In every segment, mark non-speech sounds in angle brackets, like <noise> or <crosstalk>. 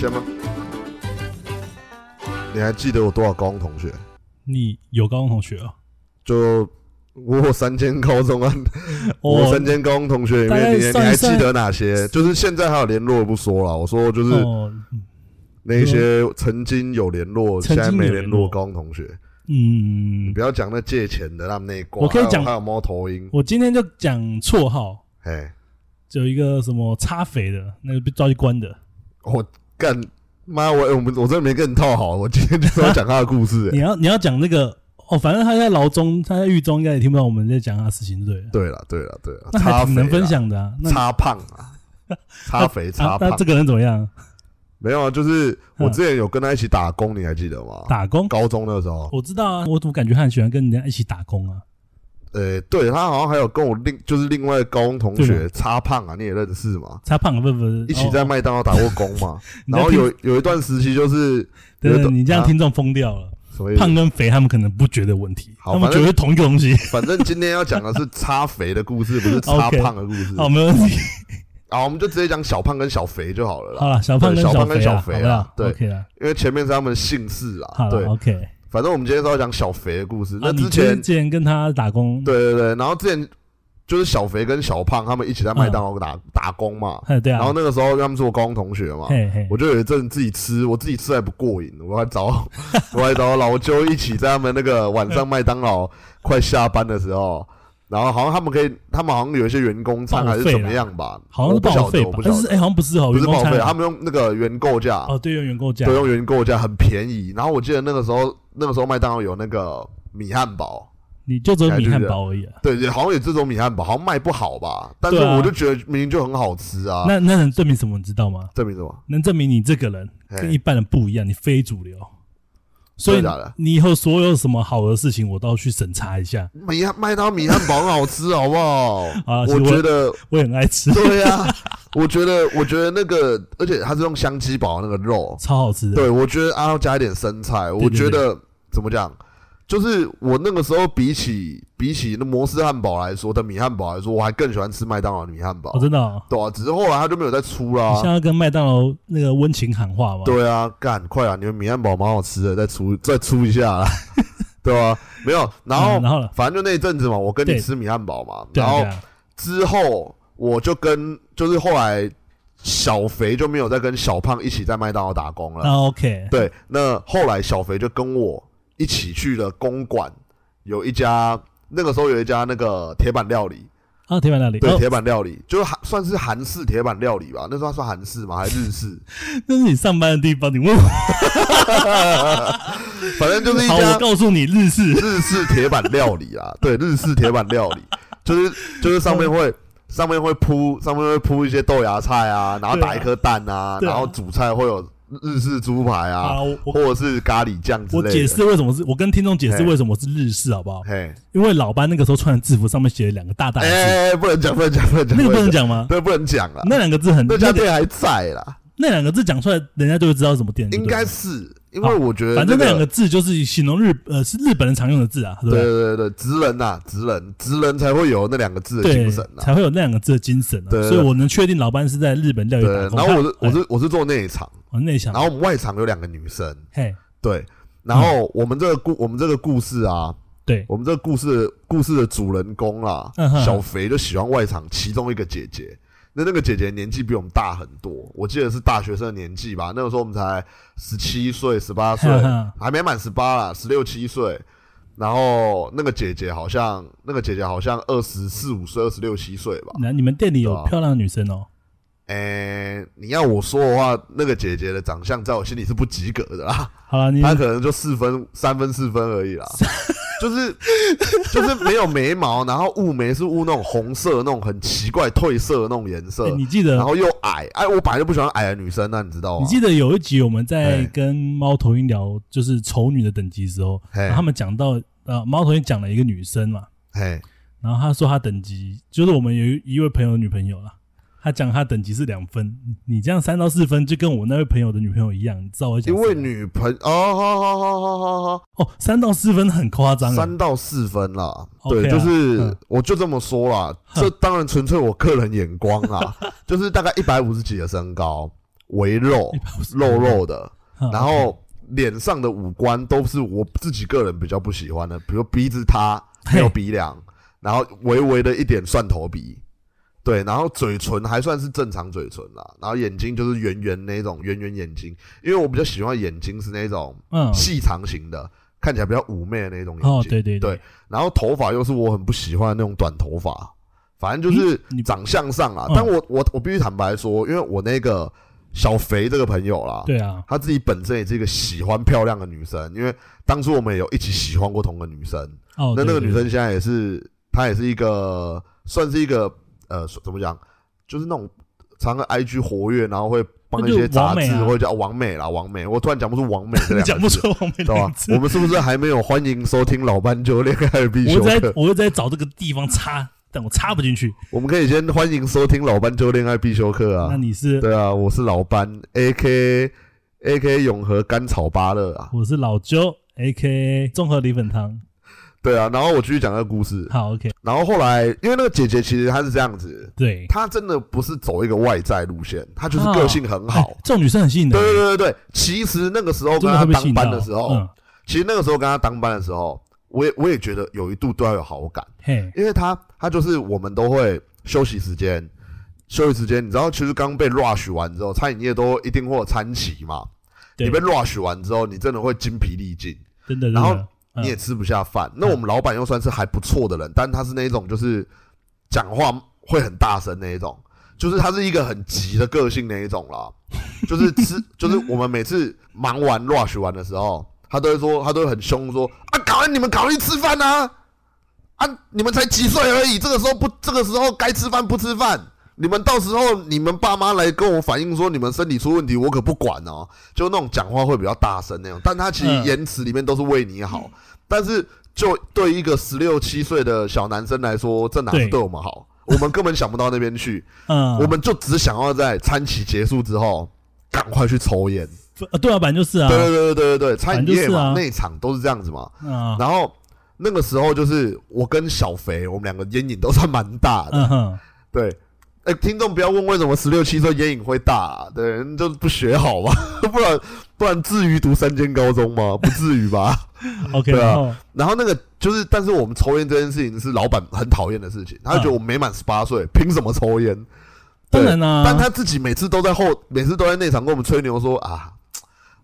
先吗？你还记得我多少高中同学？你有高中同学啊？就我有三间高中啊，<laughs> 我哦三间高中同学里面，你还记得哪些？就是现在还有联络不说了，我说就是哦，那些曾经有联络，现在没联联络络高中同学，嗯不，要讲那借钱的他们那一挂，我可以讲还有猫头鹰，我今天就讲绰号，哎，就有一个什么擦肥的，那个被抓去关的。我干妈，我我们我真的没跟你套好，我今天就是要讲他的故事、哎你要你要讲那个哦，反正他在牢中，他在狱中，应该也听不到我们在讲他的事情，对不对了？对了对了对了，那还挺能分，享的啊。那擦胖啊，擦肥差胖啊 <laughs> 那，这个人怎么样？没有啊，就是我嗯之前有跟他一起打工，你还记得吗？打工？高中那时候，我知道啊，我怎么感觉他很喜欢跟人家一起打工啊？呃，对他好像还有跟我另就是另外高中同对学擦胖啊，你也认识吗？擦胖不不，一起在哦麦当劳打过工嘛。<laughs> 你在听然后有有一段时期就是你这样听众疯掉了。什么？胖跟肥他们可能不觉得问题，他们觉得是同一个东西。<laughs> 反正今天要讲的是擦肥的故事，不是 <laughs> 擦胖的故事。好，没问题。好，我们就直接讲小胖跟小肥就好了啦。好了，小胖跟小肥啊，对，因为前面是他们姓氏啊。好对，，OK。反正我们今天是要讲小肥的故事。那之前之前跟他打工，对对对，然后之前就是小肥跟小胖他们一起在麦当劳打打工嘛。哎，对啊，然后那个时候他们是我高中同学嘛，嘿嘿，我就有一阵自己吃，我自己吃还不过瘾，我还找 <laughs> 我还找老舅一起在他们那个晚上麦当劳快下班的时候，然后好像他们可以，他们好像有一些员工餐还是怎么啦样吧，好像是报废吧我不？晓得，但是哎，好像不是哦，不是报废，他们用那个原购价，哦，对，用原购价，对，用原购价很便宜。然后我记得那个时候，那个时候麦当劳有那个米汉堡。你就只有米汉堡而已啊。对，也好像有这种米汉堡，好像卖不好吧？但是我就觉得明明就很好吃啊。那那能证明什么？你知道吗？证明什么？能证明你这个人跟一般人不一样，你非主流。所以你以后所有什么好的事情，我都要去审查一下。米汉麦当米汉堡很好吃，好不好？啊我我觉得我也很爱吃，对呀、我觉得，我觉得那个，而且它是用香鸡堡那个肉，超好吃的。对我觉得啊要加一点生菜，我觉得怎么讲，就是我那个时候比起比起那摩斯汉堡来说的米汉堡来说，我还更喜欢吃麦当劳的米汉堡，哦，真的哦。对啊，只是后来他就没有再出啦、你现在跟麦当劳那个温情喊话吗？对啊，干快啊！你们米汉堡蛮好吃的，再出再出一下啦，<laughs> 对啊、没有，然后、嗯然后呢？反正就那一阵子嘛，我跟你吃米汉堡嘛，然后之后我就跟就是后来小肥就没有再跟小胖一起在麦当劳打工了。那 OK。对，那后来小肥就跟我一起去了公馆，有一家那个时候有一家那个铁板料理，啊，铁板料理，对，哦，铁板料理。就是韩算是韩式铁板料理吧，那时候算韩式吗？还是日式？<laughs> 那是你上班的地方，你问我。<laughs> 反正就是一好，家我告诉你，日式。日式铁板料理啊，<laughs> 对，日式铁板料理，就是就是上面会上面会铺上面会铺一些豆芽菜啊，然后打一颗蛋啊，啊。然后主菜会有日式猪排啊，啊，我我或者是咖喱酱之我类的。解释为什么是我跟听众解释为什么是日式，好不好？嘿，因为老班那个时候穿的制服上面写了两个大大的字，哎，不能讲，不能讲，不能讲，那个不能讲，吗？对，不能讲了。那两个字很那家那个店还在啦，那两个字讲出来，人家就会知道是什么店。应该是，因为我觉得反正那两个个字就是形容日呃是日本人常用的字啊，对对对？对对，职人呐，职人，职人才会有那两个字的精神，呐。才会有那两个字的精神啊。对对所以我能确定老班是在日本料理对，打工。然后我是我是我是做内场，我内场，然后我们外场有两个女生，嘿，对，然后我们这个故我们这个故事啊，对，我们这个故事故事的主人公啊嗯，小肥就喜欢外场其中一个姐姐。那那个姐姐年纪比我们大很多，我记得是大学生的年纪吧。那个时候我们才十七岁、十八岁 <laughs> 还没满十八啦，十六七岁。然后那个姐姐好像，那个姐姐好像二十四五岁、二十六七岁吧。那你们店里有漂亮的女生哦？诶、你要我说的话，那个姐姐的长相在我心里是不及格的啦。好了，你她可能就四分、三分、四分而已啦。<laughs> 就是就是没有眉毛，然后雾眉是雾那种红色、那种很奇怪褪色的那种颜色哎，你记得然后又矮。哎，我本来就不喜欢矮的女生，那你知道吗？你记得有一集我们在跟猫头鹰聊就是丑女的等级的时候，他们讲到呃猫头鹰讲了一个女生嘛，嘿，然后他说他等级就是我们有一一位朋友的女朋友啦，他讲他等级是两分，你这样三到四分就跟我那位朋友的女朋友一样，你知道我讲因为女朋哦，好好好好好好，哦三到四分很夸张啊，三到四分啦。对，啊就是嗯。我就这么说啦。哼。这当然纯粹我个人眼光啦，<laughs> 就是大概一百五十几的身高，微肉肉肉的，嗯。然后脸上的五官都是我自己个人比较不喜欢的，比如鼻子塌没有鼻梁，然后微微的一点蒜头鼻，对，然后嘴唇还算是正常嘴唇啦，然后眼睛就是圆圆那种圆圆眼睛，因为我比较喜欢眼睛是那种嗯，细长型的，看起来比较妩媚的那种眼睛。哦，对对对，然后头发又是我很不喜欢的那种短头发，反正就是长相上啊。嗯但我我我必须坦白说，因为我那个小肥这个朋友啦，对啊，她自己本身也是一个喜欢漂亮的女生，因为当初我们也有一起喜欢过同个女生，哦，那那个女生现在也是，她也是一个算是一个呃怎么讲，就是那种常常 IG 活跃，然后会帮一些杂志或者叫王美啦，王美，我突然讲不出王美这两对 <laughs> 讲不。出王美，我。们是不是还没有欢迎收听老斑鸠恋爱必修课？我在我又在找这个地方插，但我插不进去。我们可以先欢迎收听老斑鸠恋爱必修课啊那啊。你是对啊，我是老斑，A K A K 永和甘草芭乐啊。我是老鸠，A K A 综合米粉汤。对啊，然后我继续讲这个故事。好，OK，然后后来，因为那个姐姐其实她是这样子，对，她真的不是走一个外在路线，她就是个性很好哎。这种女生很吸引人，对对对对对，其实那个时候跟她当。班的时候，嗯，其实那个时候跟她当班的时候，我也我也觉得有一度对她有好感。嘿，因为她她就是我们都会休息时间，休息时间，你知道，其实刚被 rush 完之后，餐饮业都一定会有餐期嘛。你被 rush 完之后，你真的会精疲力尽，真的，然后你也吃不下饭。那我们老板又算是还不错的人，但他是那种就是讲话会很大声那一种，就是他是一个很急的个性那一种啦。就是吃，<laughs> 就是我们每次忙完 rush 完的时候，他都会说，他都会很凶说啊，赶快你们赶快去吃饭啊！啊，你们才几岁而已，这个时候不，这个时候该吃饭不吃饭，你们到时候你们爸妈来跟我反映说你们身体出问题，我可不管哦。就那种讲话会比较大声那种，但他其实嗯言辞里面都是为你好，但是就对一个十六七岁的小男生来说，这哪是对对我们好？我们根本想不到那边去，嗯，我们就只想要在餐期结束之后赶快去抽烟。呃对啊，本来就是啊，对对对对对对，餐饮业嘛，内场都是这样子嘛。啊，然后那个时候就是我跟小肥，我们两个烟瘾都算蛮大的。嗯哼，对，哎、听众不要问为什么十六七岁烟瘾会大、啊，对，你就是不学好嘛，<laughs> 不然不然至于读三间高中吗？不至于吧。<laughs> OK，对啊然后那个就是，但是我们抽烟这件事情是老板很讨厌的事情，他就觉得我没满十八岁，凭什么抽烟？对当然啦，但他自己每次都在后，每次都在内场跟我们吹牛说啊，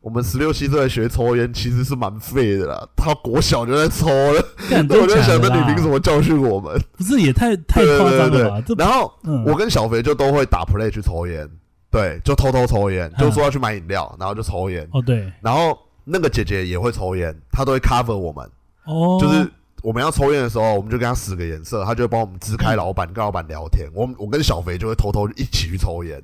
我们十六七岁学抽烟其实是蛮废的啦。他国小就在抽了，<laughs> 我就想，那你凭什么教训我们？<laughs> 不是也太太对夸张了吧？这对。然后嗯我跟小肥就都会打 play 去抽烟，对，就偷偷抽烟，嗯就说要去买饮料，然后就抽烟。哦对然后那个姐姐也会抽烟，她都会 cover 我们，哦，就是我们要抽烟的时候，我们就跟她使个眼色，她就会帮我们支开老板，跟老板聊天。我我跟小肥就会偷偷一起去抽烟，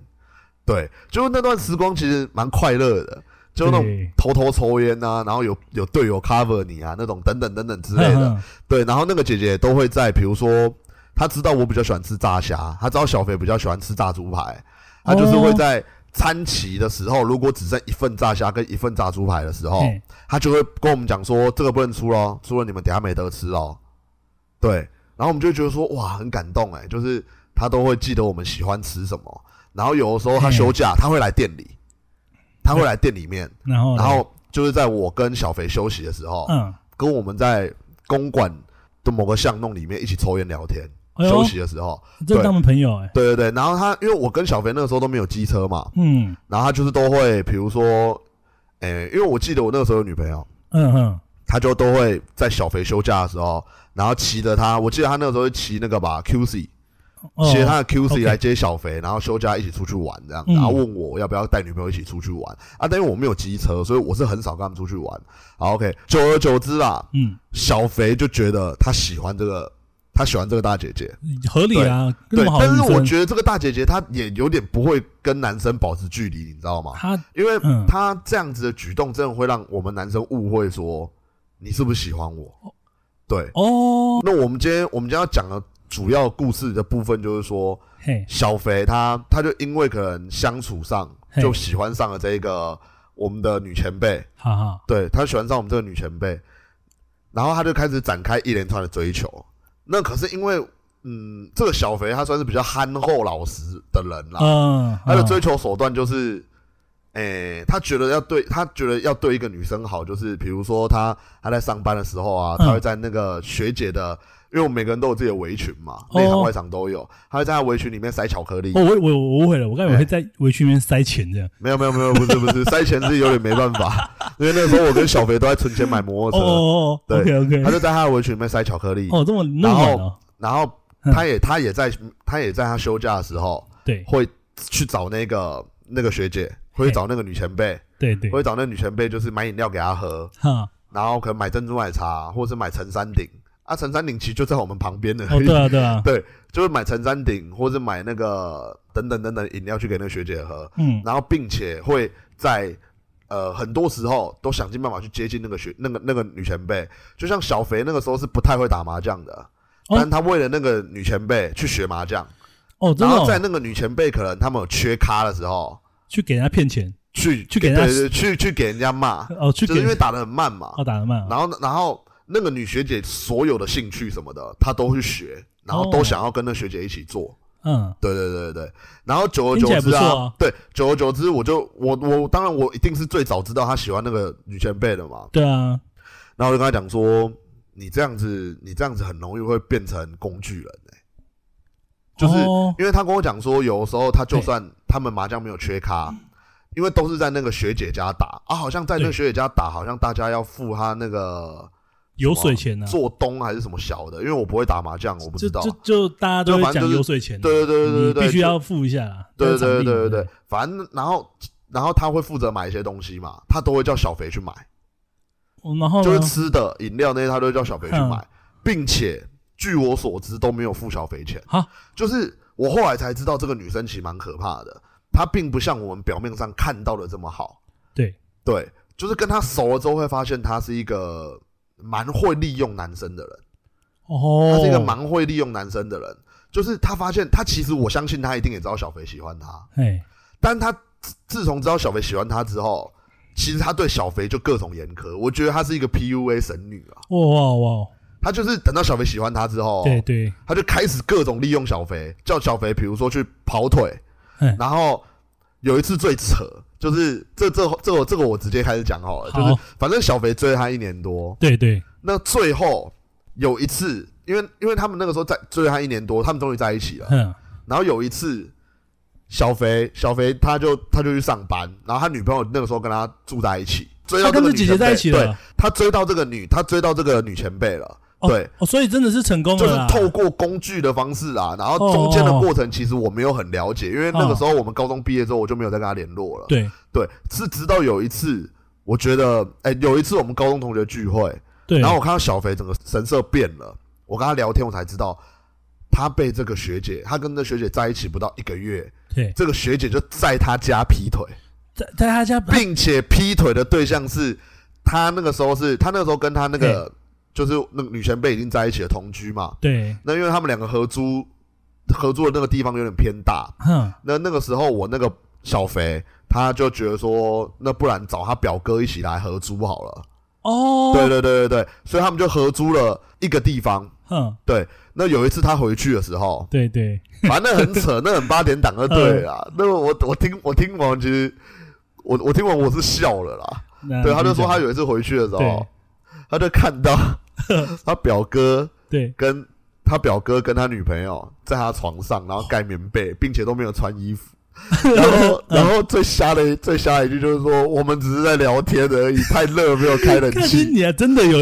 对，就那段时光其实蛮快乐的，就那种偷偷抽烟啊，然后有有队友 cover 你啊，那种等等等等之类的。嗯对，然后那个姐姐都会在，比如说她知道我比较喜欢吃炸虾，她知道小肥比较喜欢吃炸猪排，她就是会在餐期的时候，如果只剩一份炸虾跟一份炸猪排的时候，她就会跟我们讲说这个不能出咯，出了你们等下没得吃哦。对，然后我们就会觉得说哇，很感动哎，就是她都会记得我们喜欢吃什么，然后有的时候她休假，她会来店里，她会来店里面，然后然后就是在我跟小肥休息的时候，嗯，跟我们在公馆的某个巷弄里面一起抽烟聊天。哎休息的时候，这是他们朋友哎，对对对，然后他因为我跟小肥那个时候都没有机车嘛，嗯。然后他就是都会，比如说，诶、因为我记得我那个时候有女朋友，嗯哼，他就都会在小肥休假的时候，然后骑着他，我记得他那个时候会骑那个吧 QC，哦骑着他的 QC 来接小肥，然后休假一起出去玩这样，嗯然后问我要不要带女朋友一起出去玩啊？但因为我没有机车，所以我是很少跟他们出去玩。好，OK，久而久之啦，嗯，小肥就觉得他喜欢这个，他喜欢这个大姐姐。合理啊，对但是，我觉得这个大姐姐她也有点不会跟男生保持距离，你知道吗？她因为嗯她这样子的举动，真的会让我们男生误会说你是不是喜欢我？对，哦，那我们今天我们今天要讲的主要故事的部分就是说，嘿，小肥他他就因为可能相处上就喜欢上了这一个我们的女前辈，哈哈，对他喜欢上我们这个女前辈，然后他就开始展开一连串的追求。那可是因为，嗯，这个小肥他算是比较憨厚老实的人啦，嗯，他的嗯追求手段就是诶、他觉得要对他觉得要对一个女生好，就是比如说他他在上班的时候啊，嗯。他会在那个学姐的，因为我们每个人都有自己的围裙嘛，哦。内场外场都有，他会在他围裙里面塞巧克力。哦，我我我误会了，我刚才以为会在围裙里面塞钱这样。没有没有没有，不是不是，塞钱是有点没办法，<laughs> 因为那时候我跟小肥都在存钱买摩哦托车，哦哦对，OK OK，他就在他的围裙里面塞巧克力，哦，这么那么软哦，然后嗯。他也他也在他也在他休假的时候对。会去找那个那个学姐，会去找那个女前辈，对对，会找那个女前辈，就是买饮料给她喝，哈，然后可能买珍珠奶茶，或者是买陈山顶啊，陈山顶其实就在我们旁边的，哦对啊对啊，<laughs> 对，就是买陈山顶，或者买那个等等等等饮料去给那个学姐喝，嗯，然后并且会在呃很多时候都想尽办法去接近那个学那个那个女前辈，就像小肥那个时候是不太会打麻将的，哦。但他为了那个女前辈去学麻将，哦，真的哦。然后在那个女前辈可能他们有缺咖的时候，去给人家骗钱，去去给人家对对去去给人家骂，哦，去给就是因为打得很慢嘛，哦打得慢啊，然后然后那个女学姐所有的兴趣什么的，她都去学，然后哦。都想要跟那学姐一起做。嗯，对对对对。对，然后久而久之啊对，久而久之，我就我我当然我一定是最早知道她喜欢那个女前辈的嘛，对啊，然后我就跟她讲说，你这样子你这样子很容易会变成工具人哎、就是哦。因为他跟我讲说，有的时候他就算他们麻将没有缺咖，因为都是在那个学姐家打啊，好像在那个学姐家打，好像大家要付她那个油水钱呢，做东还是什么小的，因为我不会打麻将，我不知道。就就就大家都会讲油水钱，对对对对对对，必须要付一下啦，对对对对对对，反正然后然后他会负责买一些东西嘛，他都会叫小肥去买，哦然后呢？就是吃的饮料那些他都会叫小肥去嗯。买，并且据我所知都没有付小肥钱。哈。就是我后来才知道这个女生其实蛮可怕的，她并不像我们表面上看到的这么好。对，对，就是跟她熟了之后会发现她是一个蛮会利用男生的人。哦，他是一个蛮会利用男生的人，就是他发现他其实我相信他一定也知道小肥喜欢他，哎，但他自自从知道小肥喜欢他之后，其实他对小肥就各种严苛，我觉得他是一个 PUA 神女啊。哇哇哇，他就是等到小肥喜欢他之后，对对，他就开始各种利用小肥，叫小肥比如说去跑腿嗯，然后有一次最扯，就是这这这个这个我直接开始讲好了，就是反正小肥追了他一年多，对对，那最后有一次，因为因为他们那个时候在追了他一年多，他们终于在一起了。嗯，然后有一次，小肥小肥他就他就去上班，然后他女朋友那个时候跟他住在一起，追到他跟这姐姐这个女前辈对在一起了，他追到这个女，他追到这个女前辈了。哦对，哦，所以真的是成功了就是啦，透过工具的方式啊，然后中间的过程其实我没有很了解，因为那个时候我们高中毕业之后我就没有再跟他联络了。对。对，是直到有一次，我觉得，哎、有一次我们高中同学聚会，对，然后我看到小肥整个神色变了，我跟他聊天，我才知道他被这个学姐，他跟那学姐在一起不到一个月，对，这个学姐就在他家劈腿，在在他家，并且劈腿的对象是他那个时候是他那个时候跟他那个就是那个女前辈已经在一起了同居嘛，对，那因为他们两个合租合租的那个地方有点偏大，哼，那那个时候我那个小肥他就觉得说，那不然找他表哥一起来合租好了。哦，对对对对对，所以他们就合租了一个地方。哼，对，那有一次他回去的时候，对对，反正很扯，那很八点档就对了啦。那我我听我听完，其实我我听完我是笑了啦。对，他就说他有有一次回去的时候，他就看到 <laughs> 他表哥对，跟他表哥跟他女朋友在他床上，然后盖棉被，并且都没有穿衣服。然后，<laughs> 然后最瞎的最瞎的一句就是说，我们只是在聊天而已，太热没有开冷看气，你还真的有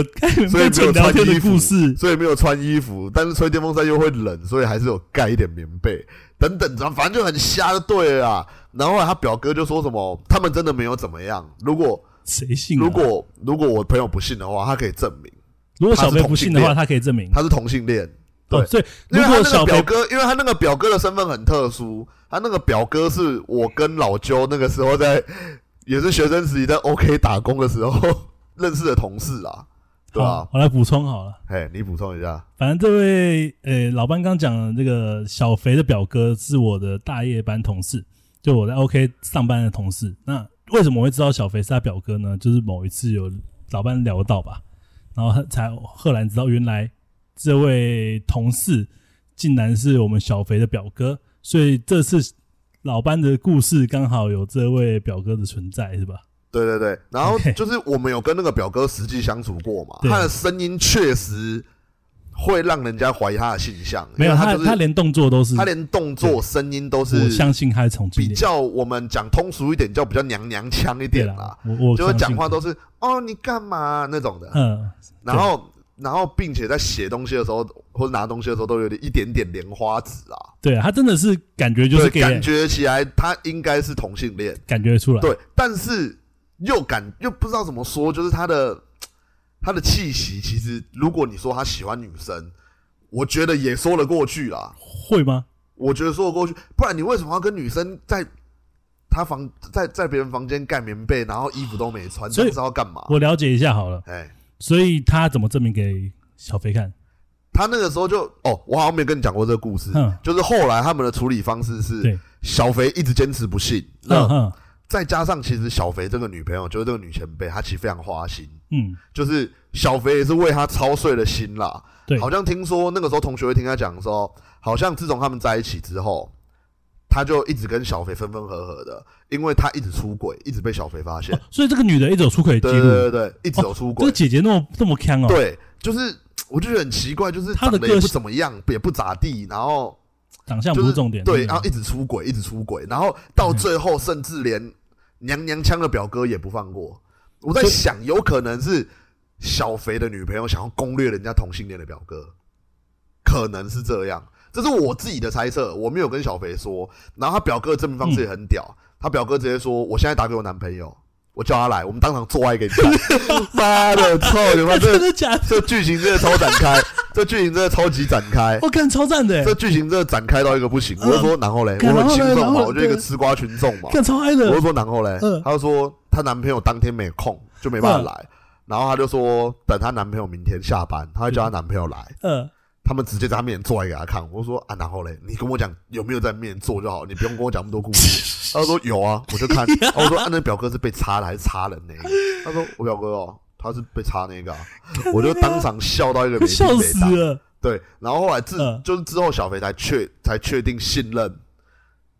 所以没有穿衣服，所以没有穿衣服，但是吹电风扇又会冷，所以还是有盖一点棉被等等，反正就很瞎就对了啦。然后后他表哥就说什么，他们真的没有怎么样。如果谁信啊？如果如果我朋友不信的话，他可以证明如果小肥不信的话，他可以证明。他是同性恋。对哦，所以如果小表哥，因为他那个表哥的身份很特殊，他那个表哥是我跟老邱那个时候在也是学生时期在 OK 打工的时候 <laughs> 认识的同事啊，对吧、好，我来补充好了。嘿，你补充一下。反正这位呃老班刚讲的这个小肥的表哥是我的大夜班同事，就我在 OK 上班的同事。那为什么我会知道小肥是他表哥呢？就是某一次有老班聊到吧，然后他才赫然知道原来这位同事竟然是我们小肥的表哥，所以这次老班的故事刚好有这位表哥的存在，是吧？对对对，然后就是我们有跟那个表哥实际相处过嘛，他的声音确实会让人家怀疑他的性向，没有他，他就是他连动作都是，他连动作、声音都是我是相信他是重庆比脸。较我们讲通俗一点，叫比较娘娘腔一对点啦。啦，，我我就会相信。讲话都是哦你干嘛？那种的，嗯，然后然后并且在写东西的时候或者拿东西的时候都有点一点点莲花指啊，对啊，他真的是感觉就是感觉起来他应该是同性恋。感觉出来，对，但是又感又不知道怎么说，就是他的他的气息，其实如果你说他喜欢女生，我觉得也说得过去啦。会吗？我觉得说得过去，不然你为什么要跟女生在他房在在别人房间盖棉被，然后衣服都没穿，所以这样是要干嘛？我了解一下好了。哎，所以他怎么证明给小飞看？他那个时候就哦，我好像没跟你讲过这个故事，嗯，就是后来他们的处理方式是，小肥一直坚持不信，嗯那嗯再加上其实小肥这个女朋友就是这个女前辈，她其实非常花心。嗯，就是小肥也是为她操碎了心啦。对，好像听说那个时候同学会听他讲说，好像自从他们在一起之后，他就一直跟小肥分分合合的，因为他一直出轨，一直被小肥发现。哦所以这个女的一直有出轨记对对，对对，一直有出轨。这个姐姐那么这么强哦，对，就是我就觉得很奇怪，就是她的长得也不怎么样，也不咋地，然后长相就是不是重点，对，嗯然后一直出轨，一直出轨，然后到最后甚至连娘娘腔的表哥也不放过。我在想，有可能是小肥的女朋友想要攻略人家同性恋的表哥，可能是这样，这是我自己的猜测，我没有跟小肥说。然后他表哥的证明方式也很屌，他表哥直接说：“我现在打给我男朋友，我叫他来，我们当场做爱给你看。<laughs> ”妈的，操你妈！这真的假的？这剧情真的超展开，这剧情真的超级展开。我看超赞的欸，这剧情真的展开到一个不行，我就说然后嘞，我很轻松嘛，我就一个吃瓜群众嘛，看超嗨我就的，说然后嘞嗯，她就说她男朋友当天没空，就没办法来，然后她就说等她男朋友明天下班，她会叫她男朋友来，嗯，他们直接在他面前做爱给他看。我说啊，然后嘞，你跟我讲有没有在面前做就好，你不用跟我讲那么多故事。<laughs> 他说有啊，我就看，我说啊，那表哥是被插的还是插人那个？她说我表哥哦，他是被插那个啊，<laughs> 我就当场笑到一个没笑听没打。死了，对，然后后来自、嗯就是之后小肥才确才确定信任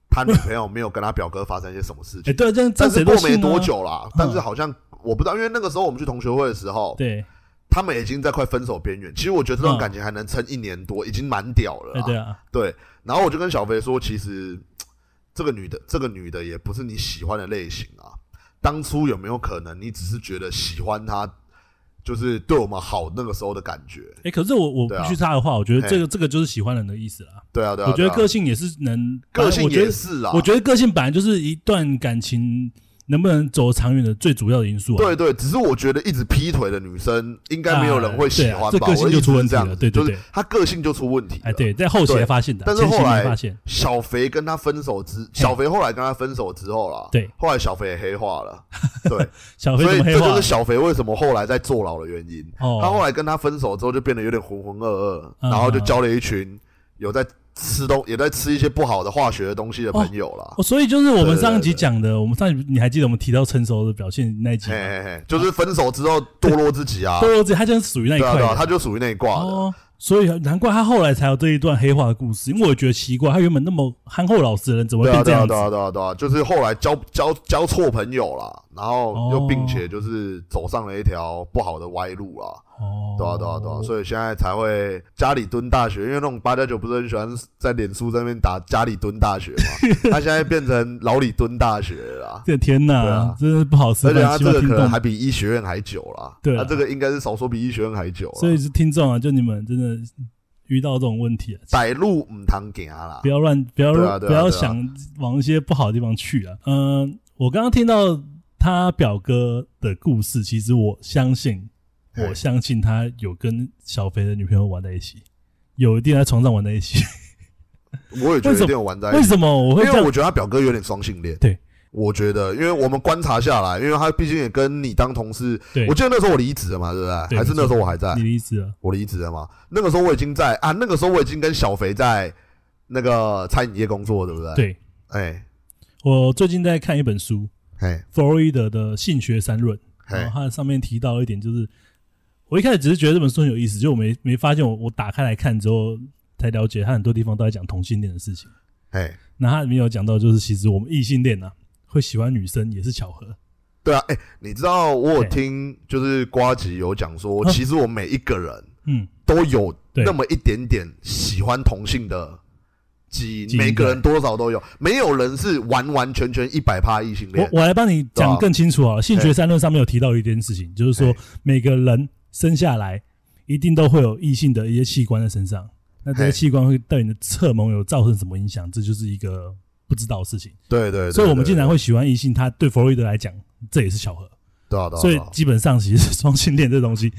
他女朋友没有跟他表哥发生一些什么事哎，情，但是过没多，久啦，但是好像我不知道，因为那个时候我们去同学会的时候，对，他们已经在快分手边缘。其实我觉得这段嗯感情还能撑一年多，已经蛮屌了。对啊，对，然后我就跟小飞说，其实这个女的，这个女的也不是你喜欢的类型啊。当初有没有可能你只是觉得喜欢她，就是对我们好那个时候的感觉？哎，可是我我必须插的话，我觉得这个这个就是喜欢人的意思啦。对啊，对啊，我觉得个性也是能，个性也是啊。我觉得个性本来就是一段感情能不能走长远的最主要的因素啊。对对，只是我觉得一直劈腿的女生应该没有人会喜欢吧？啊啊这个性就出问题是这样子，就是了对对对她个性就出问题了。哎，对，在后期才发现的，但是后来发现，小肥跟他分手之，小肥后来跟他分手之后啦，对，后来小肥也黑化了，<laughs> 对，小肥黑化这就是？小肥为什么后来在坐牢的原因。哦，他后来跟他分手之后，就变得有点浑浑噩噩，嗯然后就交了一群有在吃东，也在吃一些不好的化学的东西的朋友啦。哦，所以就是我们对对上一集讲的，我们上一集你还记得我们提到成熟的表现那一集吗？嘿嘿嘿，就是分手之后堕落自己啊，<laughs> 堕落自己他就是属于那一块啊对啊，他就属于那一挂的。哦，所以难怪他后来才有这一段黑化的故事，因为我觉得奇怪，他原本那么憨厚老实的人，怎么会对啊，对啊，变这样子对？啊，对啊，对啊，就是后来交交交错朋友啦，然后又哦并且就是走上了一条不好的歪路啦。哦，对啊，对啊，对啊，所以现在才会家里蹲大学，因为那种八加九不是很喜欢在脸书在那边打家里蹲大学嘛，<laughs> 他现在变成老李蹲大学了。这天哪，啊。真的不好吃而且，他这个可能还比医学院还久啦，对啊。他这个应该是少说比医学院还久了。所以是听众啊，就你们真的遇到这种问题啊，歹路唔通行啦。不，要乱，不要、对啊啊不要想往一些不好的地方去啊。嗯、我刚刚听到他表哥的故事，其实我相信，嘿我相信他有跟小肥的女朋友玩在一起，有一定在床上玩在一起。<laughs> 我也觉得一定有玩在一起，为什么我会因为我？觉得他表哥有点双性恋。对，我觉得，因为我们观察下来，因为他毕竟也跟你当同事，对我，记得那时候我离职了嘛，对不对？对还是那时候我还在你？离职了，我离职了嘛？那个时候我已经在啊，那个时候我已经跟小肥在那个餐饮业工作，对不对？，对哎我最近在看一本书，嘿弗洛伊德的性学三论，然后它上面提到一点，就是我一开始只是觉得这本书很有意思，就我没没发现我我打开来看之后才了解，它很多地方都在讲同性恋的事情。哎，那它里面有讲到，就是其实我们异性恋啊，会喜欢女生也是巧合。对啊，哎，你知道我有听，就是瓜吉有讲说，嗯其实我每一个人嗯，都有那么一点点喜欢同性的基因，每个人多少都有，没有人是完完全全一百趴异性恋。我我来帮你讲更清楚啊。性学三论上面有提到一件事情，就是说每个人生下来一定都会有异性的一些器官在身上，那这些器官会对你的荷尔蒙有造成什么影响，这就是一个不知道的事情。对对对，所以我们对竟然会喜欢异性，他对弗洛伊德来讲，这也是巧合。对啊对啊，所以基本上，其实双性恋这东西，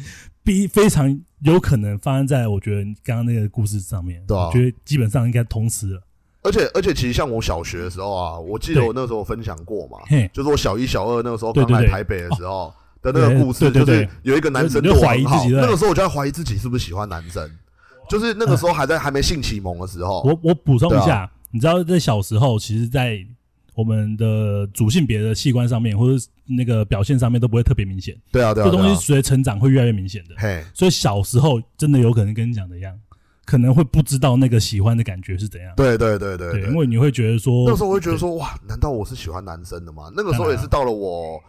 必非常有可能发生在我觉得你刚刚那个故事上面。对啊我觉得基本上应该同时了。而且而且，其实像我小学的时候啊，我记得我那时候分享过嘛，嘿，就是我小一、小二那个时候刚来台北的时候的那个故事，就是有一个男生对我你就怀疑很好自己对。那个时候我就在怀疑自己是不是喜欢男生，就是那个时候还在还没性启蒙的时候，我我补充一下，你知道在小时候，其实，在我们的主性别的器官上面，或者那个表现上面都不会特别明显，对啊对啊，这东西随着成长会越来越明显的。嘿，所以小时候真的有可能跟你讲的一样，可能会不知道那个喜欢的感觉是怎样。对对对对对，因为你会觉得说，那时候我会觉得说，哇，难道我是喜欢男生的吗？那个时候也是到了我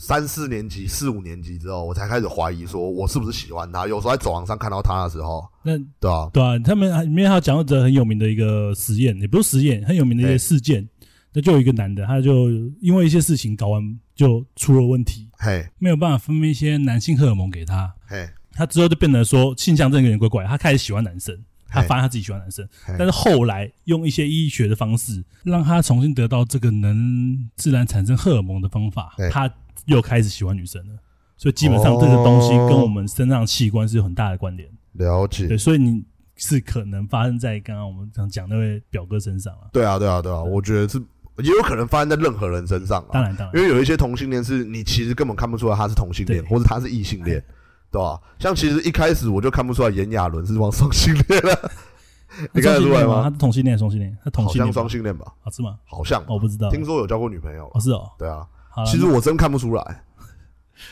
三四年级、四五年级之后，我才开始怀疑说我是不是喜欢他。有时候在走廊上看到他的时候，那对啊，对啊，他们还里面还有讲到这很有名的一个实验，也不是实验，很有名的一些事件。那就有一个男的，他就因为一些事情搞完就出了问题，嘿，没有办法分泌一些男性荷尔蒙给他，嘿，他之后就变得说性向真的有点怪怪，他开始喜欢男生，他发现他自己喜欢男生，但是后来用一些医学的方式，让他重新得到这个能自然产生荷尔蒙的方法，他又开始喜欢女生了。所以基本上这个东西哦跟我们身上的器官是有很大的关联。了解对，。所以你是可能发生在刚刚我们讲讲那位表哥身上啊。对啊，对啊，对啊，我觉得是也有可能发生在任何人身上啊。当然，当然，因为有一些同性恋是你其实根本看不出来他是同性恋，或者他是异性恋，对吧、像其实一开始我就看不出来炎亚纶是双双性恋了，<laughs> 你看得出来吗？他是同性恋，双性恋，他同性恋吧双性恋吧，啊？是吗？好像我不知道。听说有交过女朋友哦，是哦。对啊，好了，其实我真看不出来，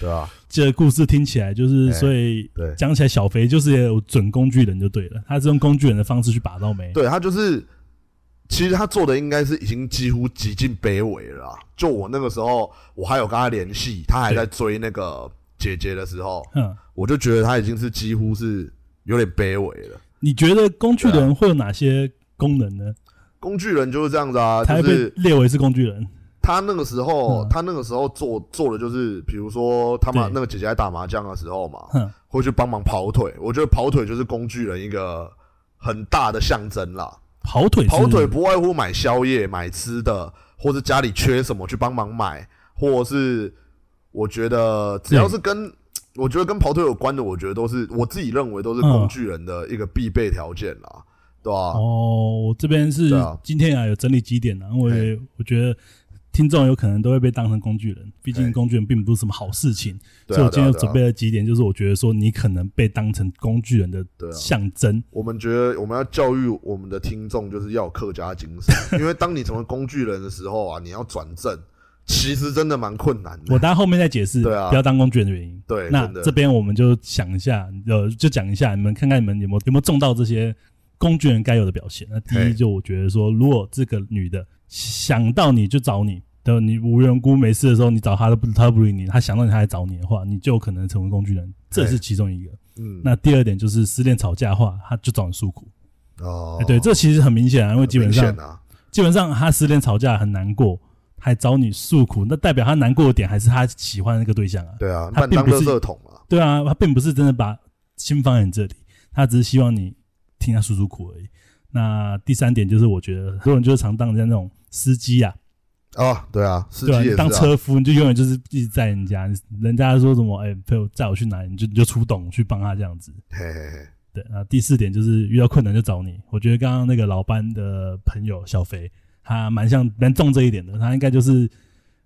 对啊，这个故事听起来就是，哎所以对讲起来，小肥就是也有准工具人就对了，他是用工具人的方式去把到妹。对他就是，其实他做的应该是已经几乎极尽卑微了啦。就我那个时候，我还有跟他联系，他还在追那个姐姐的时候，嗯，我就觉得他已经是几乎是有点卑微了。你觉得工具啊人会有哪些功能呢？工具人就是这样子啊，他会被就是列为是工具人。他那个时候，嗯。他那个时候做做的就是，比如说他们那个姐姐在打麻将的时候嘛，哼，会去帮忙跑腿。我觉得跑腿就是工具人一个很大的象征啦。跑腿，跑腿不外乎买宵夜、买吃的，或是家里缺什么去帮忙买，或是我觉得只要是跟我觉得跟跑腿有关的，我觉得都是我自己认为都是工具人的一个必备条件啦，对吧、哦，我这边是对啊。今天啊有整理几点啊，因为我觉得听众有可能都会被当成工具人，毕竟工具人并不是什么好事情，所以我今天准备了几点，就是我觉得说你可能被当成工具人的象征。我们觉得我们要教育我们的听众，就是要有客家精神，<laughs> 因为当你成为工具人的时候啊，你要转正，其实真的蛮困难的。我待会后面再解释，对啊不要当工具人的原因。对，那这边我们就想一下，呃，就讲一下，你们看看你们有没有有没有中到这些工具人该有的表现。那第一，就我觉得说，如果这个女的想到你就找你，的你无缘无故没事的时候，你找他都不他都不理你，他想到你他来找你的话，你就有可能成为工具人，这是其中一个。嗯，那第二点就是失恋吵架的话，他就找你诉苦。哦哎，，对，这其实很明显啊，因为基本上基本上他失恋吵架很难过，还找你诉苦，那代表他难过的点还是他喜欢那个对象啊。对啊，他并不是对啊，他并不是真的把心放在你这里，他只是希望你听他诉诉苦而已。那第三点就是，我觉得很多人就是常当人家那种司机啊，啊，对啊，是啊，当车夫，你就永远就是一直在人家，人家说什么，哎、陪我载我去哪里，你就你就出动去帮他这样子。嘿嘿嘿，对，那第四点就是遇到困难就找你。我觉得刚刚那个老班的朋友小肥，他蛮像蛮重这一点的，他应该就是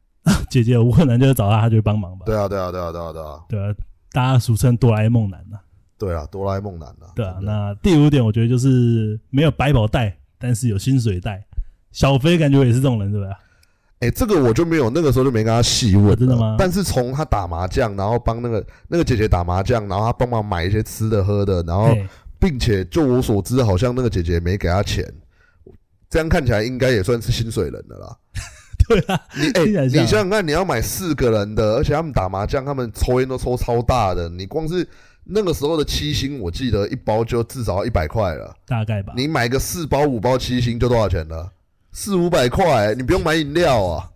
<laughs> 姐姐有困难就找他，他就会帮忙吧。对啊，对啊，对啊，对啊，对啊，对啊，大家俗称哆啦 A 梦男呐、对啊，哆啦 A 梦男啊，对啊，那第五点我觉得就是没有百宝袋，但是有薪水袋。小飞感觉也是这种人，对吧？哎、这个我就没有，那个时候就没跟他细问真的吗但是从他打麻将，然后帮那个那个姐姐打麻将，然后他帮忙买一些吃的喝的，然后并且就我所知，好像那个姐姐没给他钱。这样看起来应该也算是薪水人的啦。<laughs> 对啊，你哎、你想想看，你要买四个人的，而且他们打麻将，他们抽烟都抽超大的，你光是那个时候的七星，我记得一包就至少要一百块了。大概吧。你买个四包五包七星就多少钱了？四五百块，你不用买饮料啊？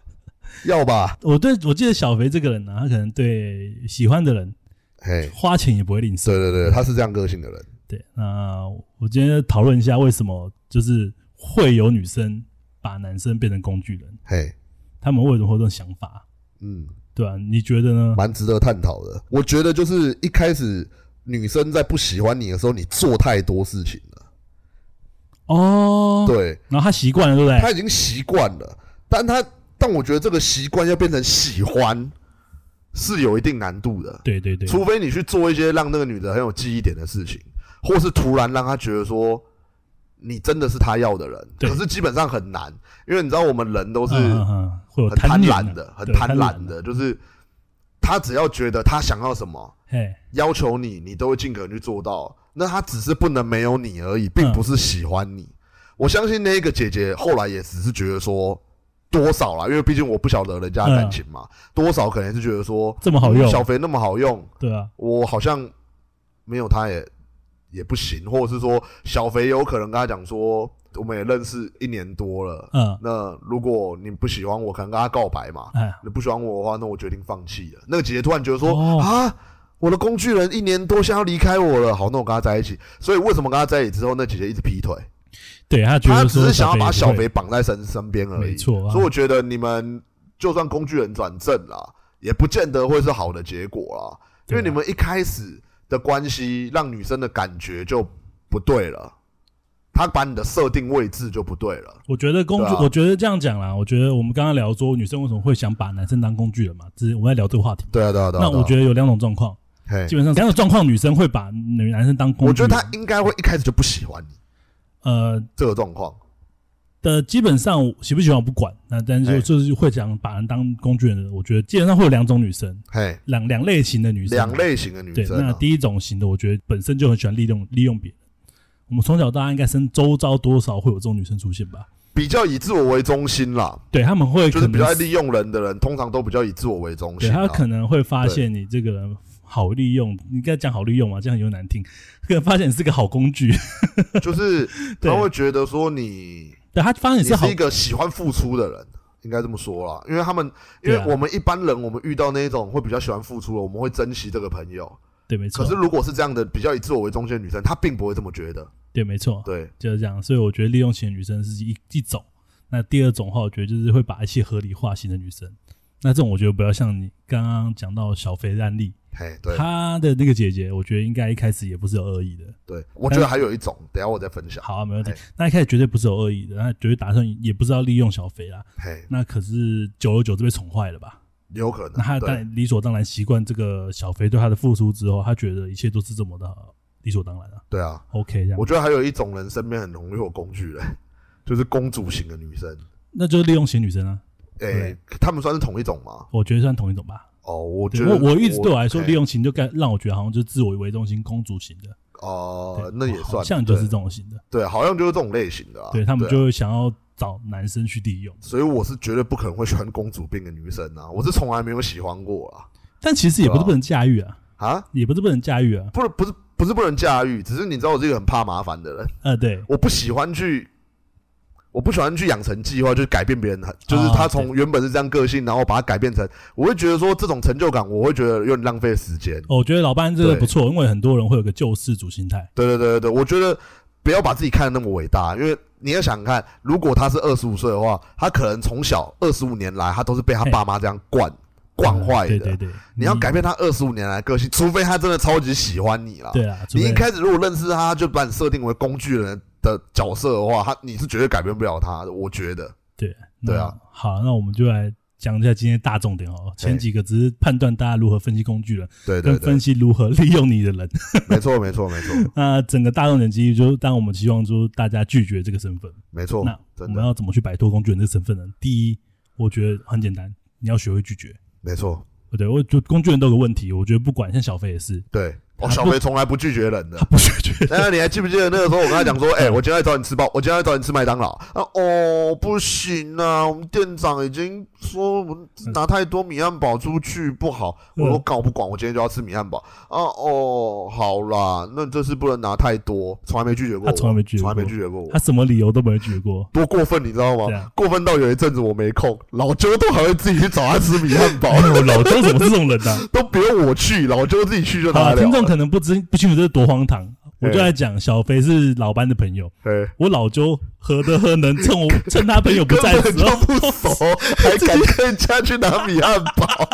要吧？我对我记得小肥这个人呢、他可能对喜欢的人嘿，花钱也不会吝啬。对对对，他是这样个性的人。对，那我今天讨论一下为什么就是会有女生把男生变成工具人，嘿，他们为什么会有这种想法？嗯，对啊、你觉得呢？蛮值得探讨的。我觉得就是一开始女生在不喜欢你的时候，你做太多事情了。哦，对，然后他习惯了，对不对？他已经习惯了，但他但我觉得这个习惯要变成喜欢，是有一定难度的。对对对，除非你去做一些让那个女的很有记忆点的事情，或是突然让她觉得说你真的是她要的人。可是基本上很难，因为你知道我们人都是很贪婪的，很贪婪婪的，就是他只要觉得他想要什么，嘿，要求你，你都会尽可能去做到。那他只是不能没有你而已，并不是喜欢你。我相信那个姐姐后来也只是觉得说。多少啦？因为毕竟我不晓得人家的感情嘛，多少可能是觉得说这么好用，小肥那么好用，对啊，我好像没有他也也不行，或者是说小肥有可能跟他讲说，我们也认识一年多了，嗯，那如果你不喜欢我，可能跟他告白嘛。嗯，你不喜欢我的话，那我决定放弃了。那个姐姐突然觉得说、哦啊，我的工具人一年多，现在要离开我了，好，那我跟他在一起。所以为什么跟他在一起之后，那姐姐一直劈腿？对他觉她得他只是想要把小肥肥绑在身身边而已。没错啊所以我觉得你们就算工具人转正啦，也不见得会是好的结果啦。因为你们一开始的关系，让女生的感觉就不对了，他把你的设定位置就不对了。我觉得工具，啊我觉得这样讲啦，我觉得我们刚刚聊说女生为什么会想把男生当工具人嘛，只是我们在聊这个话题。对啊，对啊，对啊。那我觉得有两种状况，得，基本上两种状况，女生会把女男生当工具。我觉得她应该会一开始就不喜欢你呃这个状况。的基本上喜不喜欢我不管，那但是就是会想把人当工具人的，我觉得基本上会有两种女生，嘿，两两类型的女生，两类型的女，生、对，那第一种型的，我觉得本身就很喜欢利用利用别人。我们从小到大应该生周遭多少会有这种女生出现吧？比较以自我为中心啦，对，他们会就是比较爱利用人的人，通常都比较以自我为中心。对他可能会发现你这个人好利用，你该讲好利用嘛，这样有难听。可 <laughs> 能发现你是个好工具，<laughs> 就是他会觉得说你对他发现你是好你是一，个喜欢付出的人，应该这么说啦。因为他们，因为我们一般人，我们遇到那一种会比较喜欢付出的，我们会珍惜这个朋友。对，没错可是，如果是这样的比较以自我为中心的女生，她并不会这么觉得。对，没错，对，就是这样。所以我觉得利用型的女生是一一种。那第二种的话，我觉得就是会把一切合理化型的女生。那这种我觉得不要像你刚刚讲到小肥的案例，嘿，对，她的那个姐姐，我觉得应该一开始也不是有恶意的。对，我觉得还有一种，等下我再分享。好啊，没问题。那一开始绝对不是有恶意的，那绝对打算也不知道利用小肥啦。嘿，那可是久而久之被宠坏了吧？有可那他能，对，当理所当然习惯这个小肥对他的付出之后，他觉得一切都是这么的理所当然啊。对啊。OK，这样我觉得还有一种人身边很容易有工具人，<laughs> 就是公主型的女生。那就是利用型女生啊，诶、他们算是同一种吗？我觉得算同一种吧。哦，我觉得我我一直对我来说，利用型就该让我觉得好像就是自我为中心、公主型的。哦、对那也算好像就是这种型的。对，好像就是这种类型的啊。对他们啊就会想要找男生去利用，所以我是绝对不可能会喜欢公主病的女生啊，我是从来没有喜欢过啊但其实也不是不能驾驭啊，啊，也不是不能驾驭啊。不是不是不是不能驾驭，只是你知道我是一个很怕麻烦的人，呃，对，我不喜欢去。我不喜欢去养成计划，就是改变别人很，就是他从原本是这样个性，然后把它改变成，我会觉得说这种成就感，我会觉得有点浪费时间。我觉得老班这个不错，因为很多人会有个救世主心态。对对对对对，我觉得不要把自己看得那么伟大，因为你要想想看，如果他是二十五岁的话，他可能从小二十五年来，他都是被他爸妈这样惯惯坏的。对对对，你要改变他二十五年来个性，除非他真的超级喜欢你了。对啊，你一开始如果认识他，就把你设定为工具人的角色的话，他你是绝对改变不了他的。我觉得，对对啊。好，那我们就来讲一下今天大重点哦。前几个只是判断大家如何分析工具人，对对对跟分，析如何利用你的人。没错没错没错 <laughs> 那整个大重点其实就是，当我们希望就是大家拒绝这个身份。没错那，我们要怎么去摆脱工具人这个身份呢？第一，我觉得很简单，你要学会拒绝。没错，对，我就工具人都有个问题，我觉得不管像小飞也是，对哦，小肥从来不拒绝人的。不拒绝。那你还记不记得那个时候我跟他讲说，哎，我今天要找你吃包，我今天要找你吃麦当劳。啊，哦，不行啊，我们店长已经说我们拿太多米汉堡出去不好。我说搞不管，我今天就要吃米汉堡。啊，哦，好啦，那这次不能拿太多，从来没拒绝过，我从来没拒绝，从来没拒绝过我。他什么理由都没拒绝过，多过分，你知道吗？过分到有一阵子我没空，老周都还会自己去找他吃米汉堡。老周怎么是这种人呢？<laughs> 都不用我去，老周自己去就拿了。可能不知不清楚这是多荒唐。我就在讲小肥是老班的朋友，我老周何德何能趁我趁他朋友不在的时候不熟，还敢跟人家去拿米汉堡，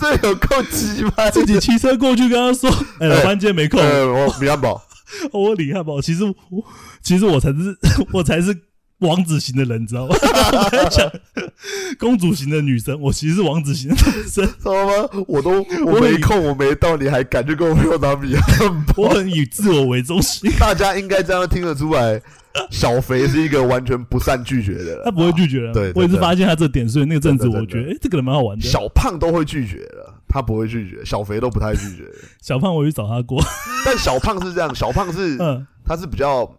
这有够鸡巴！自己骑车过去跟他说：“哎，老班今天没空，我米汉堡，我米汉堡。”其实我，其实我才是 <laughs> 我才是。王子型的人，你知道吗？我 <laughs> 讲公主型的女生，我其实是王子型的男生，知道吗？我都我没空，我没到，你还敢去跟我朋友打比赛 <laughs> 我很以自我为中心。大家应该这样听得出来，小肥是一个完全不善拒绝的，<laughs> 他不会拒绝的。对，我也是发现他这点，所以那个阵子我觉得，哎，这个人蛮好玩的。小胖都会拒绝的，他不会拒绝，小肥都不太拒绝。小胖我去找他过，但小胖是这样，小胖是，嗯，他是比较。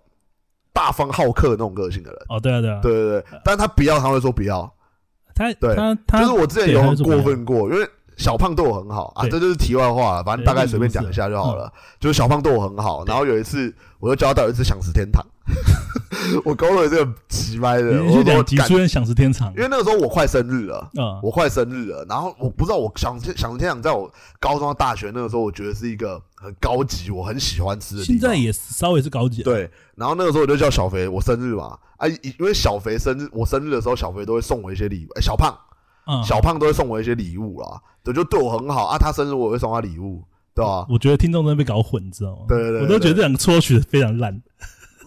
大方好客那种个性的人。哦，对啊，对啊，对对对，但他不要，他会说不要。他对，他就是我之前有很过分过，因为小胖对我很好啊，这就是题外话了，反正大概随便讲一下就好了。就是小胖对我很好，然后有一次我就教他到一次享食天堂。<laughs> 我高中也是奇歪的，我讲提出享食天堂，因为那个时候我快生日了，嗯，我快生日了，然后我不知道我想享食天堂在我高中、大学那个时候，我觉得是一个很高级，我很喜欢吃的。现在也稍微是高级，对。然后那个时候我就叫小肥，我生日嘛，啊，因为小肥生日，我生日的时候，小肥都会送我一些礼物，小胖，嗯，小胖都会送我一些礼物啦，对，就对我很好啊。他生日我会送他礼物，对吧？我觉得听众都被搞混，你知道吗？对对对，我都觉得这两个撮取的非常烂。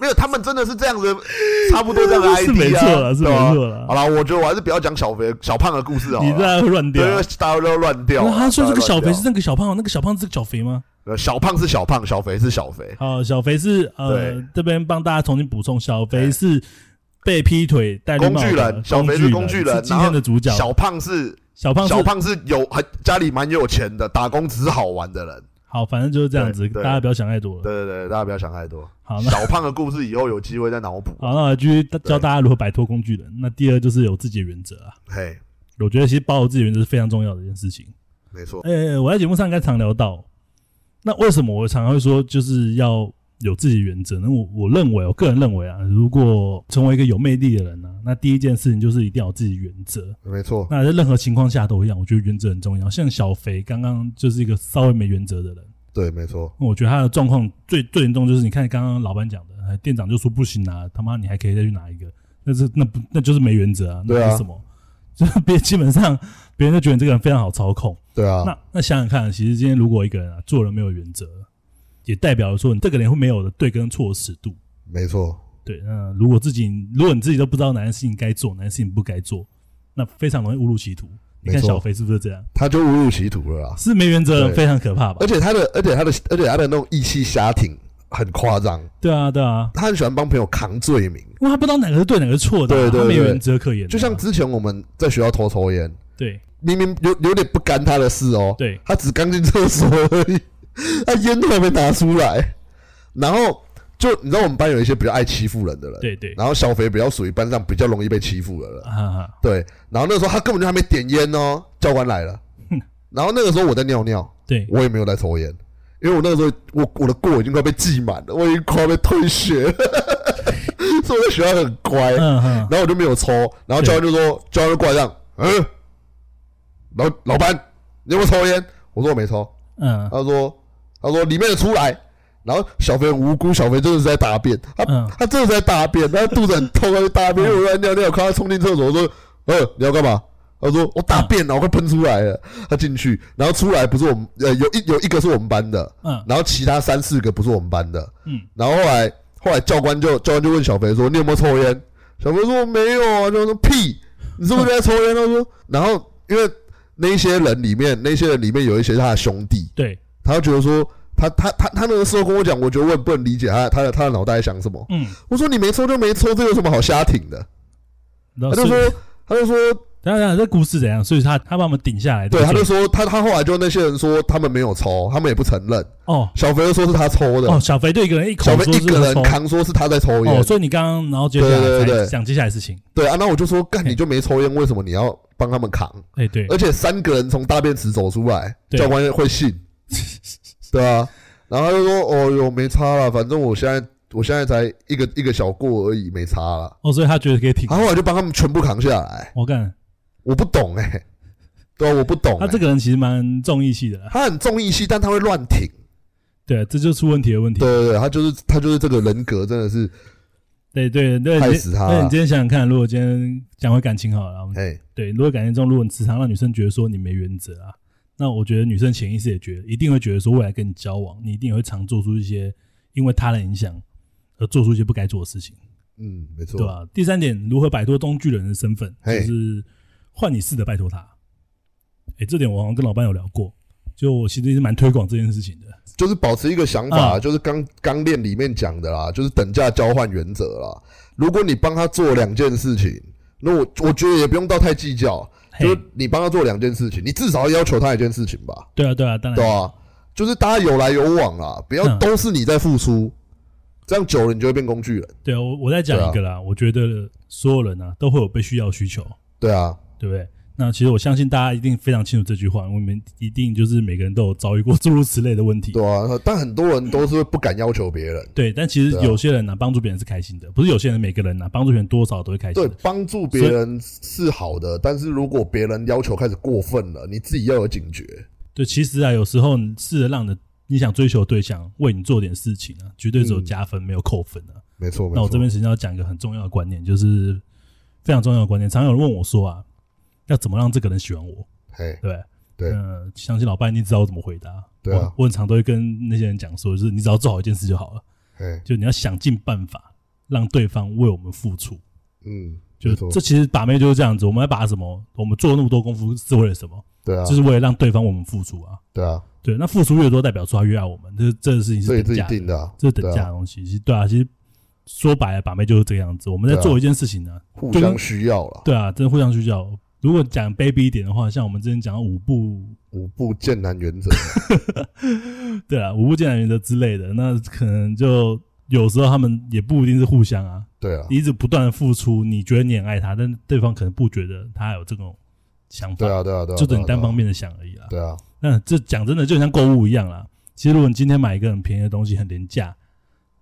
没有，他们真的是这样子，<laughs> 差不多这样的 <laughs> ID 啊，是没错了，是没错了。好了，我觉得我还是不要讲小肥、小胖的故事哦。你这样会乱掉，对大家都乱掉。他说这个小肥是那个小胖，那个小胖是小肥吗？呃，小胖是小胖，小肥是小肥。好，小肥是呃，这边帮大家重新补充，小肥是被劈腿戴工具人，小肥是工具人，今天的主角。小胖是小胖，小胖是有很家里蛮有钱的，打工只是好玩的人。好，反正就是这样子，大家不要想太多了。对对对，大家不要想太多。好，那小胖的故事以后有机会再脑补。好，那我继续教大家如何摆脱工具人。那第二就是有自己的原则啊。嘿，我觉得其实保有自己的原则是非常重要的一件事情。没错。诶，我在节目上应该常聊到，那为什么我常常会说就是要？有自己原则，那我我认为，我个人认为啊，如果成为一个有魅力的人呢，那第一件事情就是一定要有自己原则。没错，那在任何情况下都一样，我觉得原则很重要。像小肥刚刚就是一个稍微没原则的人。对，没错。我觉得他的状况最最严重就是，你看刚刚老板讲的，店长就说不行啊，他妈你还可以再去拿一个，那是那不那就是没原则啊？那是什么？<laughs> 就别基本上别人都觉得这个人非常好操控。对啊。那那想想看，其实今天如果一个人啊做人没有原则。也代表说你这个人会没有的对跟错的尺度，没错。对，那如果自己如果你自己都不知道哪件事情该做，哪件事情不该做，那非常容易误入歧途。你看小飞是不是这样？他就误入歧途了啊！是没原则，非常可怕吧？而且他的，而且他的，而且他的那种意气瞎挺很夸张。对啊，对啊，他很喜欢帮朋友扛罪名，因为他不知道哪个是对，哪个是错的，对对，没原则可言。就像之前我们在学校偷抽烟，对，明明有有点不干他的事哦，对，他只刚进厕所而已，<laughs> <laughs> 他烟都还没拿出来。然后就你知道我们班有一些比较爱欺负人的人，对对。然后小肥比较属于班上比较容易被欺负的人，对。然后那个时候他根本就还没点烟哦，教官来了。然后那个时候我在尿尿，对我也没有在抽烟，因为我那个时候我我的过已经快被记满了，我已经快要被退学，<laughs> 所以我在学校很乖。然后我就没有抽，然后教官就说教官就过来这样，嗯，老老班你有没有抽烟？我说我没抽。嗯，他说他说里面的出来。然后小肥很无辜，小肥真的是在大便，他他真的在大便，他肚子很痛，他就大便，我在尿尿，看他冲进厕所，我说：“呃，你要干嘛？”他说：“我大便了，我快喷出来了。”他进去，然后出来不是我们，呃，有一有一个是我们班的，嗯，然后其他三四个不是我们班的，嗯，然后后来后来教官就教官就问小肥说：“你有没有抽烟？”小肥说：“没有啊。”就说：“屁，你是不是在抽烟？”他说：“然后因为那些人里面，那些人里面有一些他的兄弟，对，他就觉得说。”他他他他那个时候跟我讲，我觉得我也不能理解他他的他的脑袋在想什么。嗯，我说你没抽就没抽，这有什么好瞎挺的？他就说他就说等等，这故事怎样？所以他他把我们顶下来，对，他就说他他后来就那些人说他们没有抽，他们也不承认。哦小肥就说是他抽的，哦，小肥对一个人一口小肥一个人扛说是他在抽烟。哦，所以你刚刚然后接下来才讲接下来的事情，对啊，那我就说干你就没抽烟，为什么你要帮他们扛？哎对而且三个人从大便池走出来，教官会信，对啊。然后他就说哦哟没差了，反正我现在我现在才一个一个小过而已，没差了。哦，所以他觉得可以挺然。后后来就帮他们全部扛下来，我看我不懂哎、对啊，我不懂、欸。他这个人其实蛮重义气的啦，他很重义气，但他会乱挺。对，这就出问题的问题。对对对，他就是他就是这个人格真的是，对对对，害死他那你今天想想看，如果今天讲回感情好了，哎，对，如果感情中，如果你时常让女生觉得说你没原则啊，那我觉得女生潜意识也觉得，一定会觉得说未来跟你交往，你一定也会常做出一些因为他的影响而做出一些不该做的事情，嗯，没错，对吧、第三点，如何摆脱工具人的身份，就是换你试着拜托他。哎，这点我好像跟老班有聊过，就我其实是蛮推广这件事情的。就是保持一个想法，啊就是刚刚练里面讲的啦，就是等价交换原则啦。如果你帮他做两件事情，那我我觉得也不用到太计较，嘿就是你帮他做两件事情，你至少要要求他一件事情吧，对啊，对啊，当然。对啊、就是大家有来有往啦，不要嗯都是你在付出，这样久了你就会变工具人。对啊，我我再讲一个啦，我觉得所有人啊都会有被需要需求，对啊，对不对？那其实我相信大家一定非常清楚这句话，我们一定就是每个人都有遭遇过 <laughs> 诸如此类的问题。对啊，但很多人都是不敢要求别人。对，但其实有些人呢、帮助别人是开心的，不是有些人每个人呢、帮助别人多少都会开心对。，帮助别人是好的，但是如果别人要求开始过分了，你自己要有警觉。对，其实啊，有时候你试着让你想追求对象为你做点事情啊，绝对只有嗯加分，没有扣分啊。没错，没错。那我这边实际上要讲一个很重要的观念，就是非常重要的观念。常常有人问我说啊，要怎么让这个人喜欢我，嘿，对对？对嗯，相信老爸一定知道我怎么回答。对啊我我很常都会跟那些人讲说，就是你只要做好一件事就好了，嘿，就你要想尽办法让对方为我们付出。嗯，就这其实把妹就是这样子，我们要把什么？我们做那么多功夫是为了什么？对啊就，是为了让对方为我们付出啊。对啊，对，那付出越多，代表说他越爱我们，这这个事情是等价的，定的啊，这是等价的东西。其实对啊，其实说白了，把妹就是这个样子。我们在做一件事情呢，互相需要了。对啊，真的互相需要。如果讲卑鄙一点的话，像我们之前讲的五步，五步剑南原则，<laughs> 对啊，五步艰难原则之类的，那可能就有时候他们也不一定是互相啊，对啊，你一直不断的付出，你觉得你很爱他，但对方可能不觉得他有这种想法，对啊，对啊，对啊，就等单方面的想而已啦。对啊，那这讲真的就像购物一样啦。其实如果你今天买一个很便宜的东西，很廉价，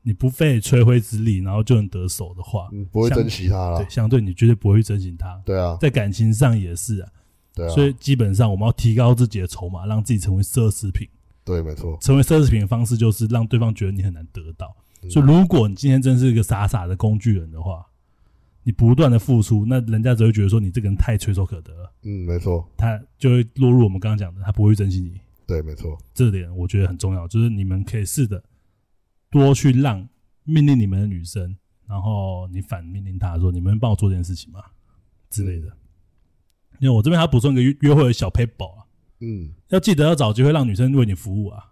你不费吹灰之力，然后就能得手的话，嗯，不会珍惜他对，相对你绝对不会去珍惜他。对啊，在感情上也是啊，对啊，所以基本上我们要提高自己的筹码，让自己成为奢侈品。对，没错。成为奢侈品的方式就是让对方觉得你很难得到。嗯所以，如果你今天真是一个傻傻的工具人的话，你不断的付出，那人家只会觉得说你这个人太垂手可得了，嗯，没错，他就会落入我们刚刚讲的，他不会珍惜你。对，没错，这点我觉得很重要，就是你们可以试着多去让命令你们的女生，然后你反命令她说：“你们帮我做这件事情吗？”之类的。因为我这边还要补充一个约约会的小 paper 啊，嗯，要记得要找机会让女生为你服务啊，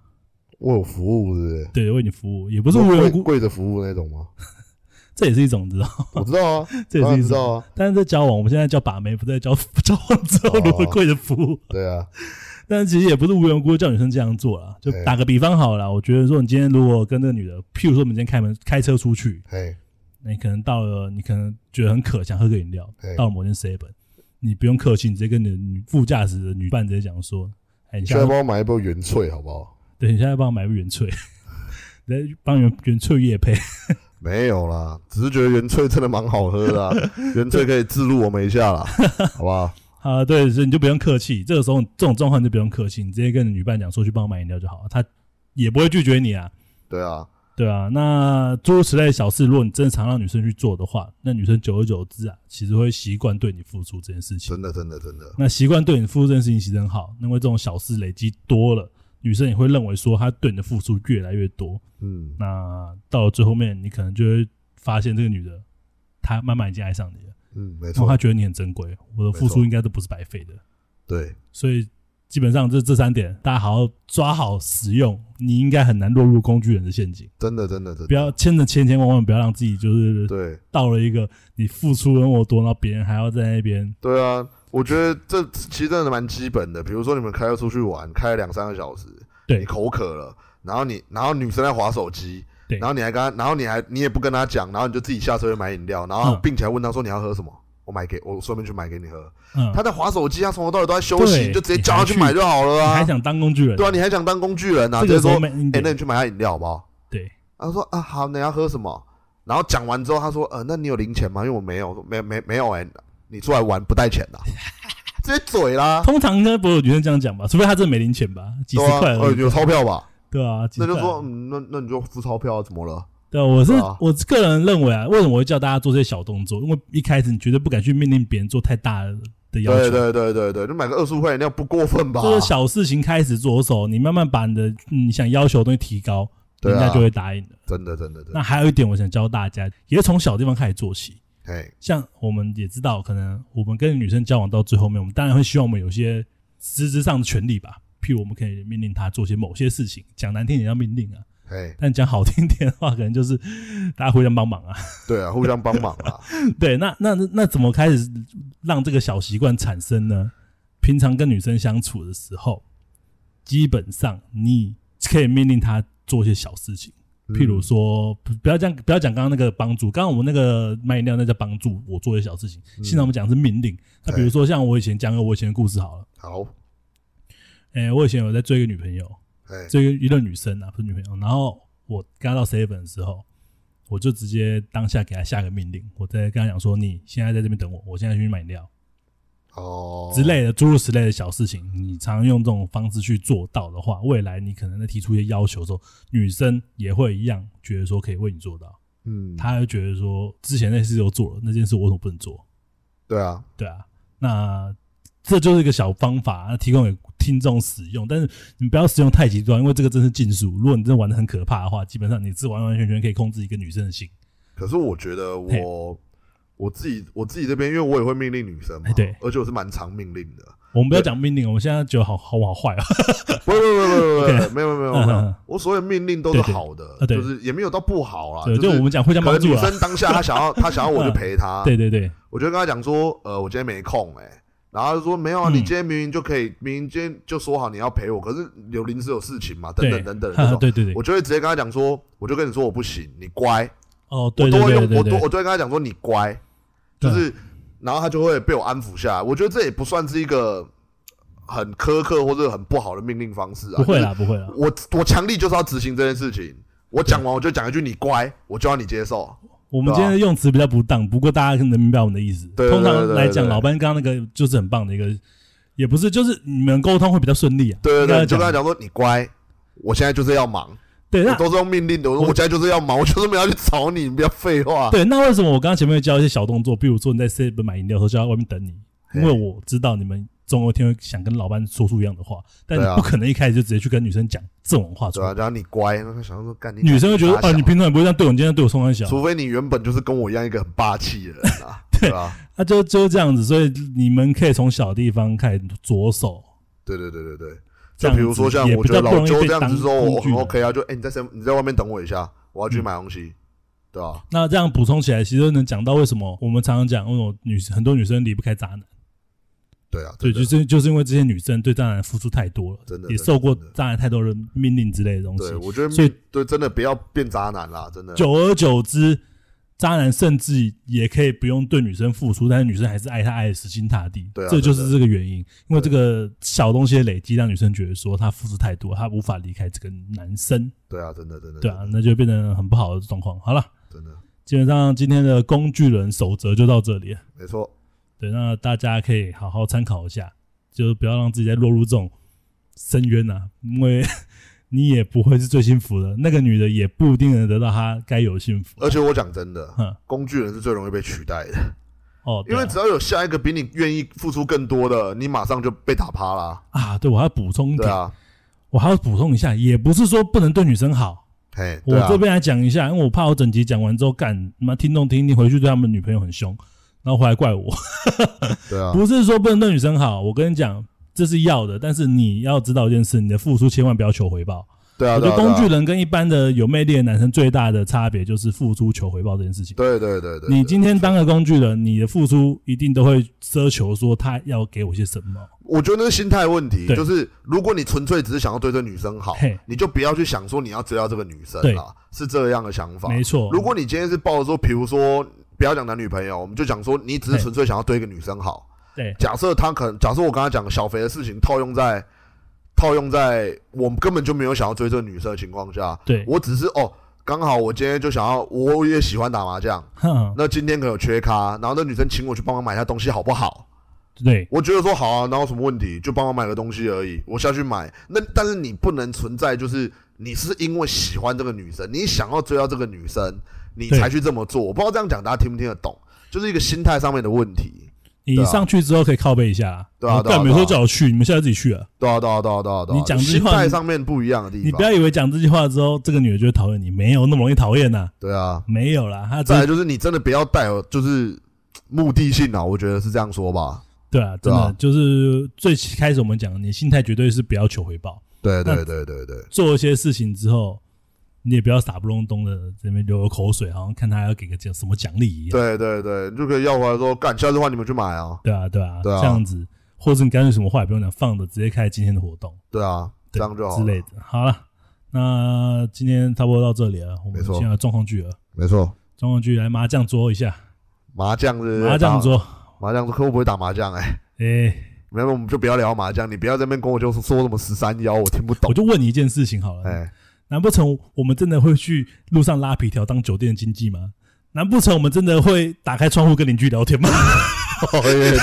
为我服务，是不是？对，为你服务，也不不是无缘无故，跪着服务那种吗？<laughs> 这也是一种，你知道吗，我知道啊，<laughs> 这也是一种。知道啊，但是在交往，我们现在叫把妹，不在交 <laughs> 交往之后哦如何跪着服务。对啊，但是其实也不是无缘无故叫女生这样做啦。就打个比方好了啦，我觉得说你今天如果跟那个女的，譬如说我们今天开门开车出去，嘿，那你可能到了，你可能觉得很渴，想喝个饮料，到了某间 seven，你不用客气，你直接跟你的女副驾驶的女伴直接讲说：“哎，你你现在帮我买一杯原萃好不好？<laughs> 对，你现在帮我买个原萃，来帮原原萃叶配。<laughs> 没有啦，只是觉得原萃真的蛮好喝的啊，<laughs> 原萃可以自录我们一下啦，好不好？啊，对，所以你就不用客气。这个时候这种状况你就不用客气，你直接跟你女伴讲说去帮我买饮料就好了，她也不会拒绝你啊。对啊，对啊，那诸如此类的小事，如果你真的常让女生去做的话，那女生久而久之啊，其实会习惯对你付出这件事情。真的，真的，真的，那习惯对你付出这件事情其实很好，因为这种小事累积多了，女生也会认为说她对你的付出越来越多。嗯，那到了最后面，你可能就会发现这个女的，她慢慢已经爱上你了，嗯，没错然后她，觉得你很珍贵，我的付出应该都不是白费的。对，所以基本上这这三点，大家好好抓好使用，你应该很难落入工具人的陷阱。真的，真的，真的，不要牵着千千万万，不要让自己就是对，到了一个你付出了那么多，然后别人还要在那边对啊，我觉得这其实真的蛮基本的。比如说你们开车出去玩，开了两三个小时，对你口渴了，然后你然后女生在划手机，对然后你还跟他，然后你还你也不跟他讲，然后你就自己下车去买饮料，然后嗯并且还问他说你要喝什么，我买给我顺便去买给你喝。嗯，他在划手机，他从头到尾都在休息，对你就直接叫他去买就好了啊你还。想当工具人？对啊，你还想当工具人啊？这个时候直接说，哎、那你去买下饮料好不好？对他说啊，好，你要喝什么？然后讲完之后，他说，呃，那你有零钱吗？因为我没有，我说没没没有哎、你出来玩不带钱的、<laughs> 直接嘴啦，通常应该不会有女生这样讲吧？除非她真的没零钱吧，几十块而已，呃有钞票吧？对啊，那就说，嗯，那那你就付钞票啊，怎么了？对啊，我是啊我个人认为啊，为什么我会叫大家做这些小动作？因为一开始你绝对不敢去命令别人做太大的要求，对对对对对，就买个二十五块饮料不过分吧？就是小事情开始着手，你慢慢把你的嗯你想要求的东西提高，啊人家就会答应的。真的真的真的，那还有一点，我想教大家，也是从小地方开始做起。哎，像我们也知道，可能我们跟女生交往到最后面，我们当然会希望我们有些实质上的权利吧，譬如我们可以命令他做些某些事情，讲难听点叫命令啊，哎，但讲好听点的话，可能就是大家互相帮忙啊。对啊，互相帮忙啊，<laughs> 对，那那那怎么开始让这个小习惯产生呢？平常跟女生相处的时候，基本上你可以命令她做一些小事情，譬如说，不不要讲不要讲刚刚那个帮助，刚刚我们那个卖饮料那叫帮助我做一些小事情，嗯。现在我们讲的是命令。那比如说像我以前讲个我以前的故事好了，好，诶、我以前有在追一个女朋友，哎，追一个女生啊，不是女朋友，然后我跟她到 seven 的时候。我就直接当下给她下个命令，我在跟她讲说：“你现在在这边等我，我现在去买饮料。”哦，之类的诸如此类的小事情，你常用这种方式去做到的话，未来你可能在提出一些要求的时候，女生也会一样觉得说可以为你做到，嗯，她会觉得说之前那事都做了，那件事我为什么不能做？对啊，对啊，那这就是一个小方法，提供给听众使用，但是你不要使用太极端，因为这个真是禁术。如果你真的玩的很可怕的话，基本上你是完完全全可以控制一个女生的心。<laughs> 可是我觉得我我自己我自己这边，因为我也会命令女生嘛哎，对而且我是蛮常命令的。我们不要讲命令，我们现在觉得好好好坏 <laughs> 啊。不不不不不没有没有没有我所有命令都是好的就是也没有到不好啦。对，就就是我们讲互相帮助女。生当下她想要她想要我就陪她，对对对，我就跟她讲说，呃，我今天没空哎，然后就说没有啊，嗯你今天明明就可以，明明今天就说好你要陪我，可是有临时有事情嘛，等等对等等对对对，我就会直接跟他讲说，我就跟你说我不行，你乖，哦，对我都会用我都我都会跟他讲说你乖，就是，然后他就会被我安抚下来。我觉得这也不算是一个很苛刻或者很不好的命令方式啊，不会啦，不会啦。我我强力就是要执行这件事情。我讲完我就讲一句你乖，我就要你接受。我们今天的用词比较不当，不过大家可能明白我们的意思。对对通常来讲，老班刚刚那个就是很棒的一个，也不是，就是你们沟通会比较顺利啊。对对对，就跟他讲，说你乖，我现在就是要忙，对，都是用命令的。我说我我现在就是要忙，<laughs> 我就是没有要去找你，你不要废话。对，那为什么我刚刚前面会教一些小动作，比如说你在 seven 买饮料的时候就在外面等你，因为我知道你们总有一天会想跟老班说出一样的话，但你不可能一开始就直接去跟女生讲这种话出对啊，来。然后你乖，那他想说干你女生会觉得，傻小哦，你平常也不会这样对我，你今天对我冲很小，除非你原本就是跟我一样一个很霸气的人啊，<laughs> 对啊？那就就是这样子。所以你们可以从小地方开始着手，对对对对对。这样就比如说子也像我觉得老周被这样子说，我很人 OK 啊，就哎你在身你在外面等我一下，我要去买东西，对吧？那这样补充起来，其实能讲到为什么我们常常讲，为什么女很多女生离不开渣男。对啊，对，就是就是因为这些女生对渣男付出太多了，真的也受过渣男太多的命令之类的东西对，，我觉得所以对真的不要变渣男啦，真的。久而久之，渣男甚至也可以不用对女生付出，但是女生还是爱他爱的死心塌地。对啊这就是这个原因，因为这个小东西的累积，让女生觉得说她付出太多，她无法离开这个男生，对啊，真的真的。对啊，那就变成很不好的状况。好了，真的基本上今天的工具人守则就到这里了。没错。对，那大家可以好好参考一下，就是不要让自己再落入这种深渊呐、因为你也不会是最幸福的，那个女的也不一定能得到她该有的幸福。而且我讲真的哼，工具人是最容易被取代的，哦，对啊。因为只要有下一个比你愿意付出更多的，你马上就被打趴啦。啊，对我还要补充一点，啊，我还要补充一下，也不是说不能对女生好，嘿，对啊。我这边来讲一下，因为我怕我整集讲完之后，干妈听众听一听，回去对他们女朋友很凶，然后回来怪我。<laughs> 对啊，不是说不能对女生好，我跟你讲，这是要的，但是你要知道一件事，你的付出千万不要求回报。对啊，我觉得工具，人跟一般的有魅力的男生最大的差别就是付出求回报这件事情。对对对对对，你今天当个工具人，你的付出一定都会奢求说他要给我些什么。我觉得那是心态问题，就是如果你纯粹只是想要对这女生好嘿，你就不要去想说你要追到这个女生对啦，是这样的想法。没错，如果你今天是抱着说，比如说不要讲男女朋友，我们就讲说你只是纯粹想要对一个女生好。对假设他可能，假设我刚才讲小肥的事情套用在套用在我们根本就没有想要追这个女生的情况下，对，我只是哦，刚好我今天就想要，我也喜欢打麻将，<laughs> 那今天可能有缺咖，然后那女生请我去帮忙买一下东西，好不好？对我觉得说好啊，哪有什么问题？就帮我买个东西而已，我下去买。那但是你不能存在，就是你是因为喜欢这个女生，你想要追到这个女生，你才去这么做。我不知道这样讲大家听不听得懂，就是一个心态上面的问题。你上去之后可以靠背一下啦。对啊对啊没说叫我去，你们现在自己去啊。对啊，对啊，对啊，对啊，对啊。你讲这句心话态上面不一样的地方。你不要以为讲这句话之后，这个女的就会讨厌你，没有那么容易讨厌呐，对啊。没有啦，再来就是你真的不要带有就是目的性啊，我觉得是这样说吧。对啊，真的就是最开始我们讲，你心态绝对是不要求回报，对对那对对对，做一些事情之后，你也不要傻不隆咚的这边流口水，好像看他要给个奖什么奖励一样。对对对，你就可以要回来说，干，下次换你们去买啊。对啊，对啊，对啊。这样子，或者你干脆什么话也不用讲，放着直接开今天的活动，对啊，这对样就好了。之类的。好了，那今天差不多到这里了，我们没错。现在状况剧了，没错，状况剧来麻将桌一下，麻将麻将桌，麻将桌，可我不会打麻将哎、哎，没有，我们就不要聊麻将，你不要在那边跟我就说说什么十三幺，我听不懂。我。就问你一件事情好了，哎，难不成我们真的会去路上拉皮条当酒店经济吗？难不成我们真的会打开窗户跟邻居聊天吗？对，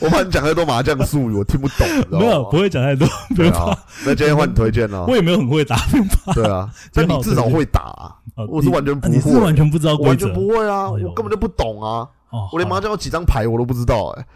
我怕你讲太多麻将术语，我听不懂。你知道吗没有，不会讲太多，不对用怕。啊，那今天换你推荐了我。也没有很会打，不用怕。对啊，<laughs> 但你至少会打啊，哦我是完全不你啊你是会完全不知道规则完全，不会啊，哎呦我根本就不懂啊，哦，我连麻将有几张牌我都不知道哎。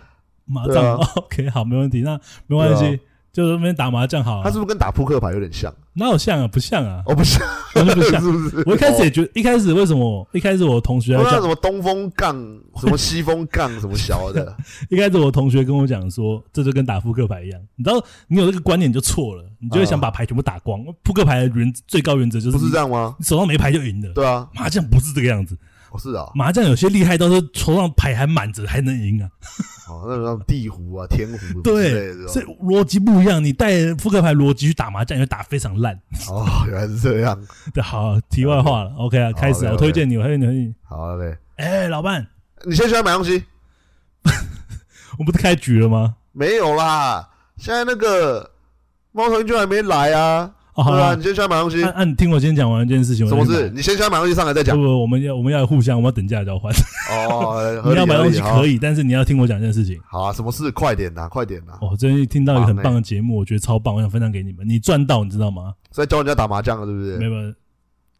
麻将、<laughs> OK 好，没问题，那没关系，对就是那边打麻将好了。它是不是跟打扑克牌有点像？哪有像啊？不像啊，哦，不像，完全不像。<laughs> 是不是？我一开始也哦觉得，一开始为什么？一开始我同学在讲，不知道什么东风杠，什么西风杠，<laughs> 什么小的。一开始我同学跟我讲说，这就跟打扑克牌一样。你知道，你有这个观念就错了，你就会想把牌全部打光。扑克牌的原最高原则就是不是这样吗？你手上没牌就赢了。对啊，麻将不是这个样子，哦是啊，麻将有些厉害到是手上牌还满着还能赢啊。哦那种地胡啊、天胡对，的所以逻辑不一样。你带扑克牌逻辑去打麻将，你会打非常烂。哦，原来是这样。<laughs> 对，好，题外话了，OK 啊，开始啊，我推荐你，我推荐你。好嘞，哎，老伴，你现在喜欢买东西？<laughs> 我不是开局了吗？没有啦，现在那个猫头鹰就还没来啊。哦，好对啊，了你，先喜欢买东西那，<laughs> 那你听我先讲完这件事情。什么事？我再去买？你先喜欢买东西上来再讲不。不，我们要我们要互相，我们要等价交换。哦，<laughs> 你要买东西可以。但是你要听我讲这件事情。好啊，什么事？快点呐，快点呐！我，最近听到一个很棒的节目，我觉得超棒，我想分享给你们。你赚到，你知道吗？在教人家打麻将了，是不对？没有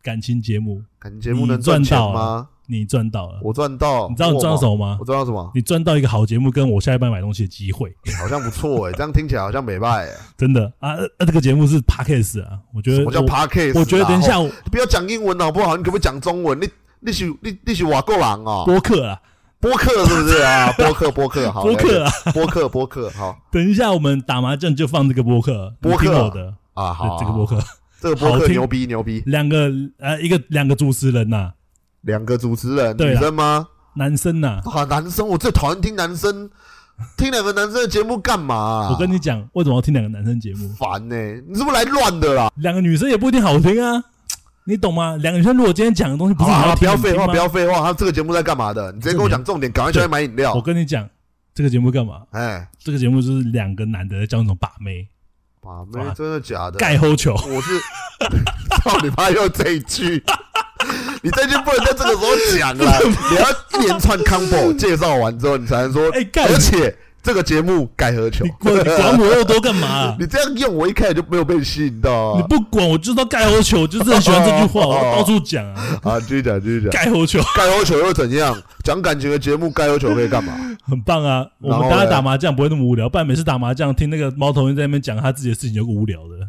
感情节目，感情节目能赚到吗？你赚到了。我赚到，你知道你赚到什么？么吗我？赚到什么？你赚到一个好节目，跟我下一班买东西的机会，好像不错哎，这样听起来好像没败哎。真的啊！呃这个节目是 Podcast 啊，我觉得什么叫我 podcast？我觉得等一下啊，我哦不要讲英文好不好？你可不可以讲中文？你你是你你是瓦够狼啊？播客啊，播客是不是啊？播客播客好，<laughs> 播客啊，播客播客好等一下我们打麻将就放这个播客，播客的，啊好，对这个播客，这个播客牛逼牛逼，两个呃一个两个主持人呐，两个主持人女生吗？男生呐，啊，男生我最讨厌听男生听两个男生的节目干嘛啊？我跟你讲，为什么要听两个男生节目？烦呢，你是不是来乱的啦？两个女生也不一定好听啊，你懂吗？两个女生如果今天讲的东西不是你好啦不要废话，不要废话，他这个节目在干嘛的？你直接跟我讲重点，赶快下来买饮料我。跟你讲，这个节目干嘛？哎，这个节目就是两个男的在教那种把妹、把妹真的假的？盖后球。我是操你妈！<laughs> 又这一句，你这句不能在这个时候讲啦，你要一连串 combo 介绍完之后，你才能说。而且这个节目盖何球你，管你管我又多干嘛啊、<laughs> 你这样用，我一开始就没有被吸引到啊。你不管我就知道盖何球，我就是很喜欢这句话，哦 <laughs> 我到处讲啊，<laughs> 啊，继续讲，继续讲。盖何球盖何球又怎样？讲感情的节目，盖何球可以干嘛？很棒啊。我们大家打麻将不会那么无聊，不然每次打麻将听那个猫头鹰在那边讲他自己的事情，有个无聊的，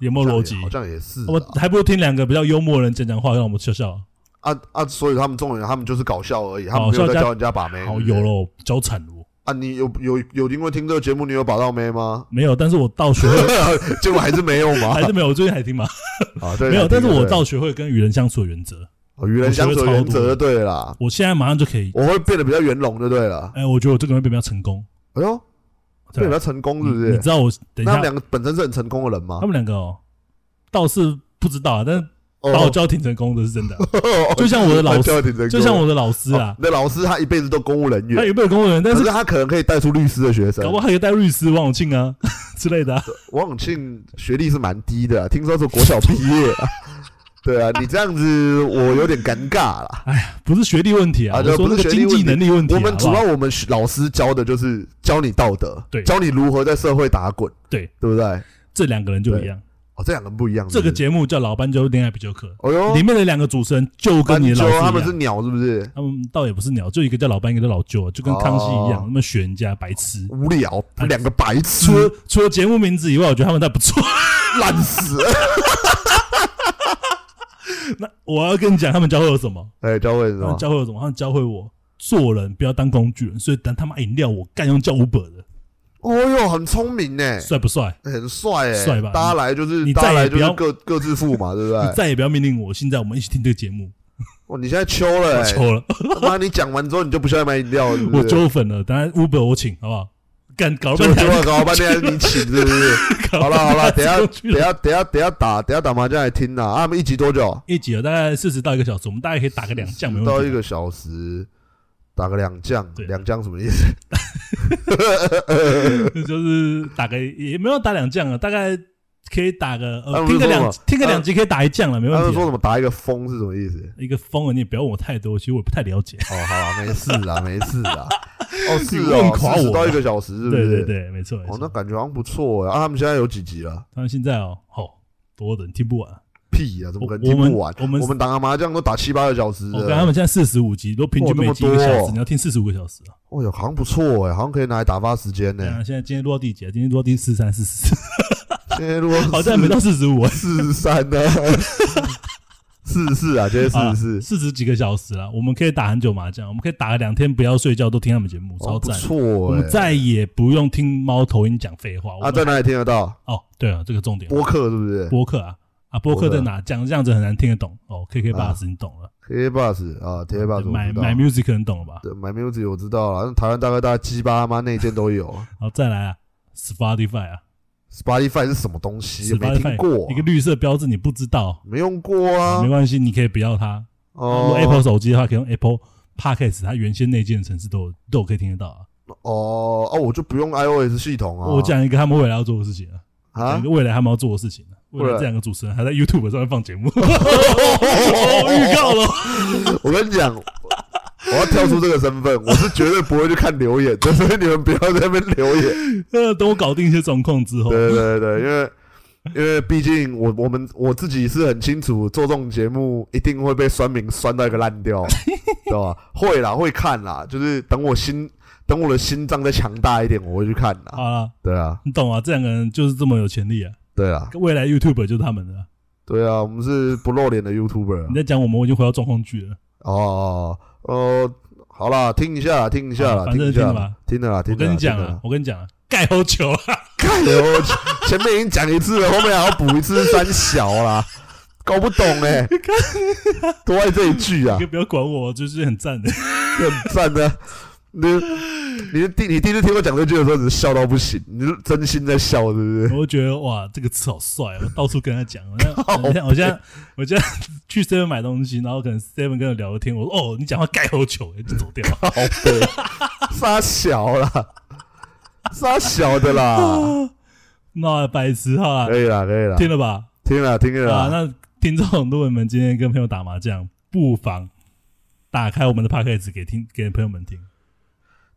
有没有逻辑？好像也是啊。我还不如听两个比较幽默的人讲讲话，让我们笑笑。啊啊！所以他们重点，他们就是搞笑而已，他们没有在教人家把妹。好有喽，教惨我。啊，你有有有因为听这个节目，你有把到妹吗？没有，但是我到学会 <laughs> 结果还是没有嘛？还是没有，我最近还听嘛，啊，对，没有，但是我到到学会跟与人相处的原则，与人相处的原则就对了啦，我现在马上就可以，我会变得比较圆融就对了。哎，我觉得我这个人会变比较成功。哎呦，变得比较成功是不是？你知道我等一下，他们两个本身是很成功的人吗？他们两个哦，倒是不知道啊，但是。把我教挺成功的是真的，<laughs> 就像我的老师，就像我的老师啊。那老师他一辈子都公务人员，他一辈子公务人员，但是他可能可以带出律师的学生，搞不好还可以带律师王永庆啊 <laughs> 之类的。王永庆学历是蛮低的，听说是国小毕业。<laughs> <laughs> 对啊，你这样子我有点尴尬了。哎呀，不是学历问题啊，我说那个经济能力问题。我们主要我们老师教的就是教你道德，对，教你如何在社会打滚，对，对不对？这两个人就一样。哦这两个不一样。这个节目叫《老斑鸠恋爱比丘课》，哦哟，里面的两个主持人就跟你老师他们是鸟是不是？他们倒也不是鸟，就一个叫老斑，一个叫老鸠，就跟康熙一样，那么选人家白痴，无聊，两个白痴。除了除了节目名字以外，我觉得他们还不错，烂死。<laughs> 那我要跟你讲，他们教会我什么？哎，教会什么？教会我什么？他们教会我做人不要当工具人，所以等他妈饮料我干用叫五本的。哦哟，很聪明呢，帅不帅？很帅哎，帅吧？大家来就是你再也不要各各自付嘛，<laughs> 对不对？你再也不要命令我，现在我们一起听这个节目。哦，你现在秋了，秋了。妈，你讲完之后你就不需要买饮料了，我揪粉了。等下 Uber 我请，好不好？干搞半天，搞半天你请是不是？<laughs> 好了好了，等下等下等下等下打等下打麻将来听呐。啊，我们一集多久？一集大概四十到一个小时，我们大概可以打个两将，没问题。到一个小时。打个两将，两将什么意思？<laughs> 就是打个也没有打两将啊，大概可以打个听个两听个两集可以打一将了，没问题。他们说什么打一个风是什么意思？一个风，你也不要问我太多，其实我不太了解。哦，好啊，没事啊，没事啦。哦，是哦，四十到一个小时，是不是？对对对，没错。哦，那感觉好像不错啊。他们现在有几集了？他们现在哦，好多人听不完。屁啊！怎么可能听不完？我们我们打个麻将都打七八个小时。我跟他们现在四十五集，都平均每集一个小时，你要听四十五个小时啊！哦哟，好像不错哎，好像可以拿来打发时间呢。现在今天落地几？今天落地四三四四。今天落 <laughs> 好像没到四十五，四十三呢？四十四啊，今天四十四，四十几个小时了。我们可以打很久麻将，我们可以打个两天不要睡觉都听他们节目，超赞。错，我们再也不用听猫头鹰讲废话。啊，在哪里听得到？哦，对啊，这个重点。播客是不是？播客啊。啊，播客在哪？讲这样子很难听得懂哦。K K Bus 你懂了？K K Bus 啊，K K Bus 买买 music 可能懂了吧？对，买 music 我知道了。台湾大概大概鸡巴妈那件都有。<laughs> 好，再来啊，Spotify 啊，Spotify 是什么东西？没听过。一个绿色标志，你不知道？没用过啊。没关系，你可以不要它。哦。Apple 手机的话，可以用 Apple Podcast，它原先内建的程式都有都有可以听得到啊。哦哦，我就不用 iOS 系统啊。我讲一个他们未来要做的事情啊。啊。一个未来他们要做的事情啊。为了这两个主持人还在 YouTube 上面放节目，<laughs> 预告了。我跟你讲，我要跳出这个身份，我是绝对不会去看留言，所以你们不要在那边留言。<laughs> 呃，等我搞定一些状况之后。对对对，因为因为毕竟我我们我自己是很清楚，做这种节目一定会被酸民酸到一个烂掉，<laughs> 对吧？会啦，会看啦，就是等我心等我的心脏再强大一点，我会去看的。啊，对啊，你懂啊？这两个人就是这么有潜力啊。对啊，未来 YouTuber 就是他们的。对啊，我们是不露脸的 YouTuber。你在讲我们，我已经回到状况剧了。哦哦，好啦，听一下，听一下啦，听一下吧，听了啦，听。我跟你讲啊，我跟你讲啊，盖好球啊，盖欧球，前面已经讲一次了，后面还要补一次三小啦，<laughs> 搞不懂哎，<laughs> 多爱这一句啊！你不要管我，就是很赞的，很赞的。你你第你第一次听我讲这句的时候，你是笑到不行，你是真心在笑，对不对？我觉得哇，这个词好帅，我到处跟他讲。我现在我现在我现在 <laughs> 去 seven 买东西，然后可能 seven 跟他聊天，我说哦，你讲话盖好球，就走掉。好对，杀小啦，杀小的啦。<laughs> 那白痴哈，可以了，可以了，听了吧？听了，听了。啊，那听众朋友们，今天跟朋友打麻将，不妨。打开我们的 podcast 给听给朋友们听，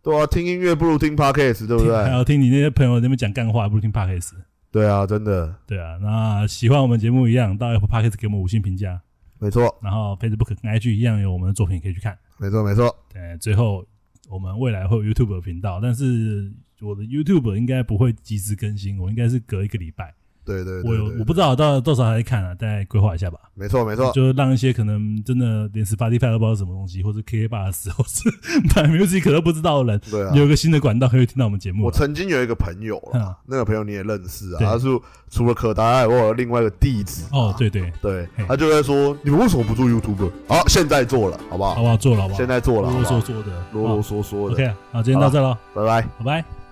对啊，听音乐不如听 podcast，对不对？<laughs> 还要听你那些朋友那边讲干话，不如听 podcast。对啊，真的。对啊，那喜欢我们节目一样，到 Apple Podcast 给我们五星评价。没错。然后 Facebook 跟 IG 一样有我们的作品可以去看。没错，没错。对，最后我们未来会有 YouTube 频道，但是我的 YouTube 应该不会及时更新，我应该是隔一个礼拜对对我对对，有我不知道到到时候还在看啊，大概规划一下吧。没错没错，就让一些可能真的连 Spotify 都不知道什么东西，或者 KK Bus 或是买 Music 都不知道的人，对啊。有一个新的管道可以听到我们节目。我曾经有一个朋友嗯啦，那个朋友你也认识啊，他是除了可达以外，我有另外一个弟子啊哦，对对，对，他就在说你们为什么不做 YouTube？好，现在做了，好不好？好不好做了好不好？现在做了，啰啰嗦？嗦的，啰啰嗦嗦的 OK，啊，好，今天到这了，拜拜。拜拜。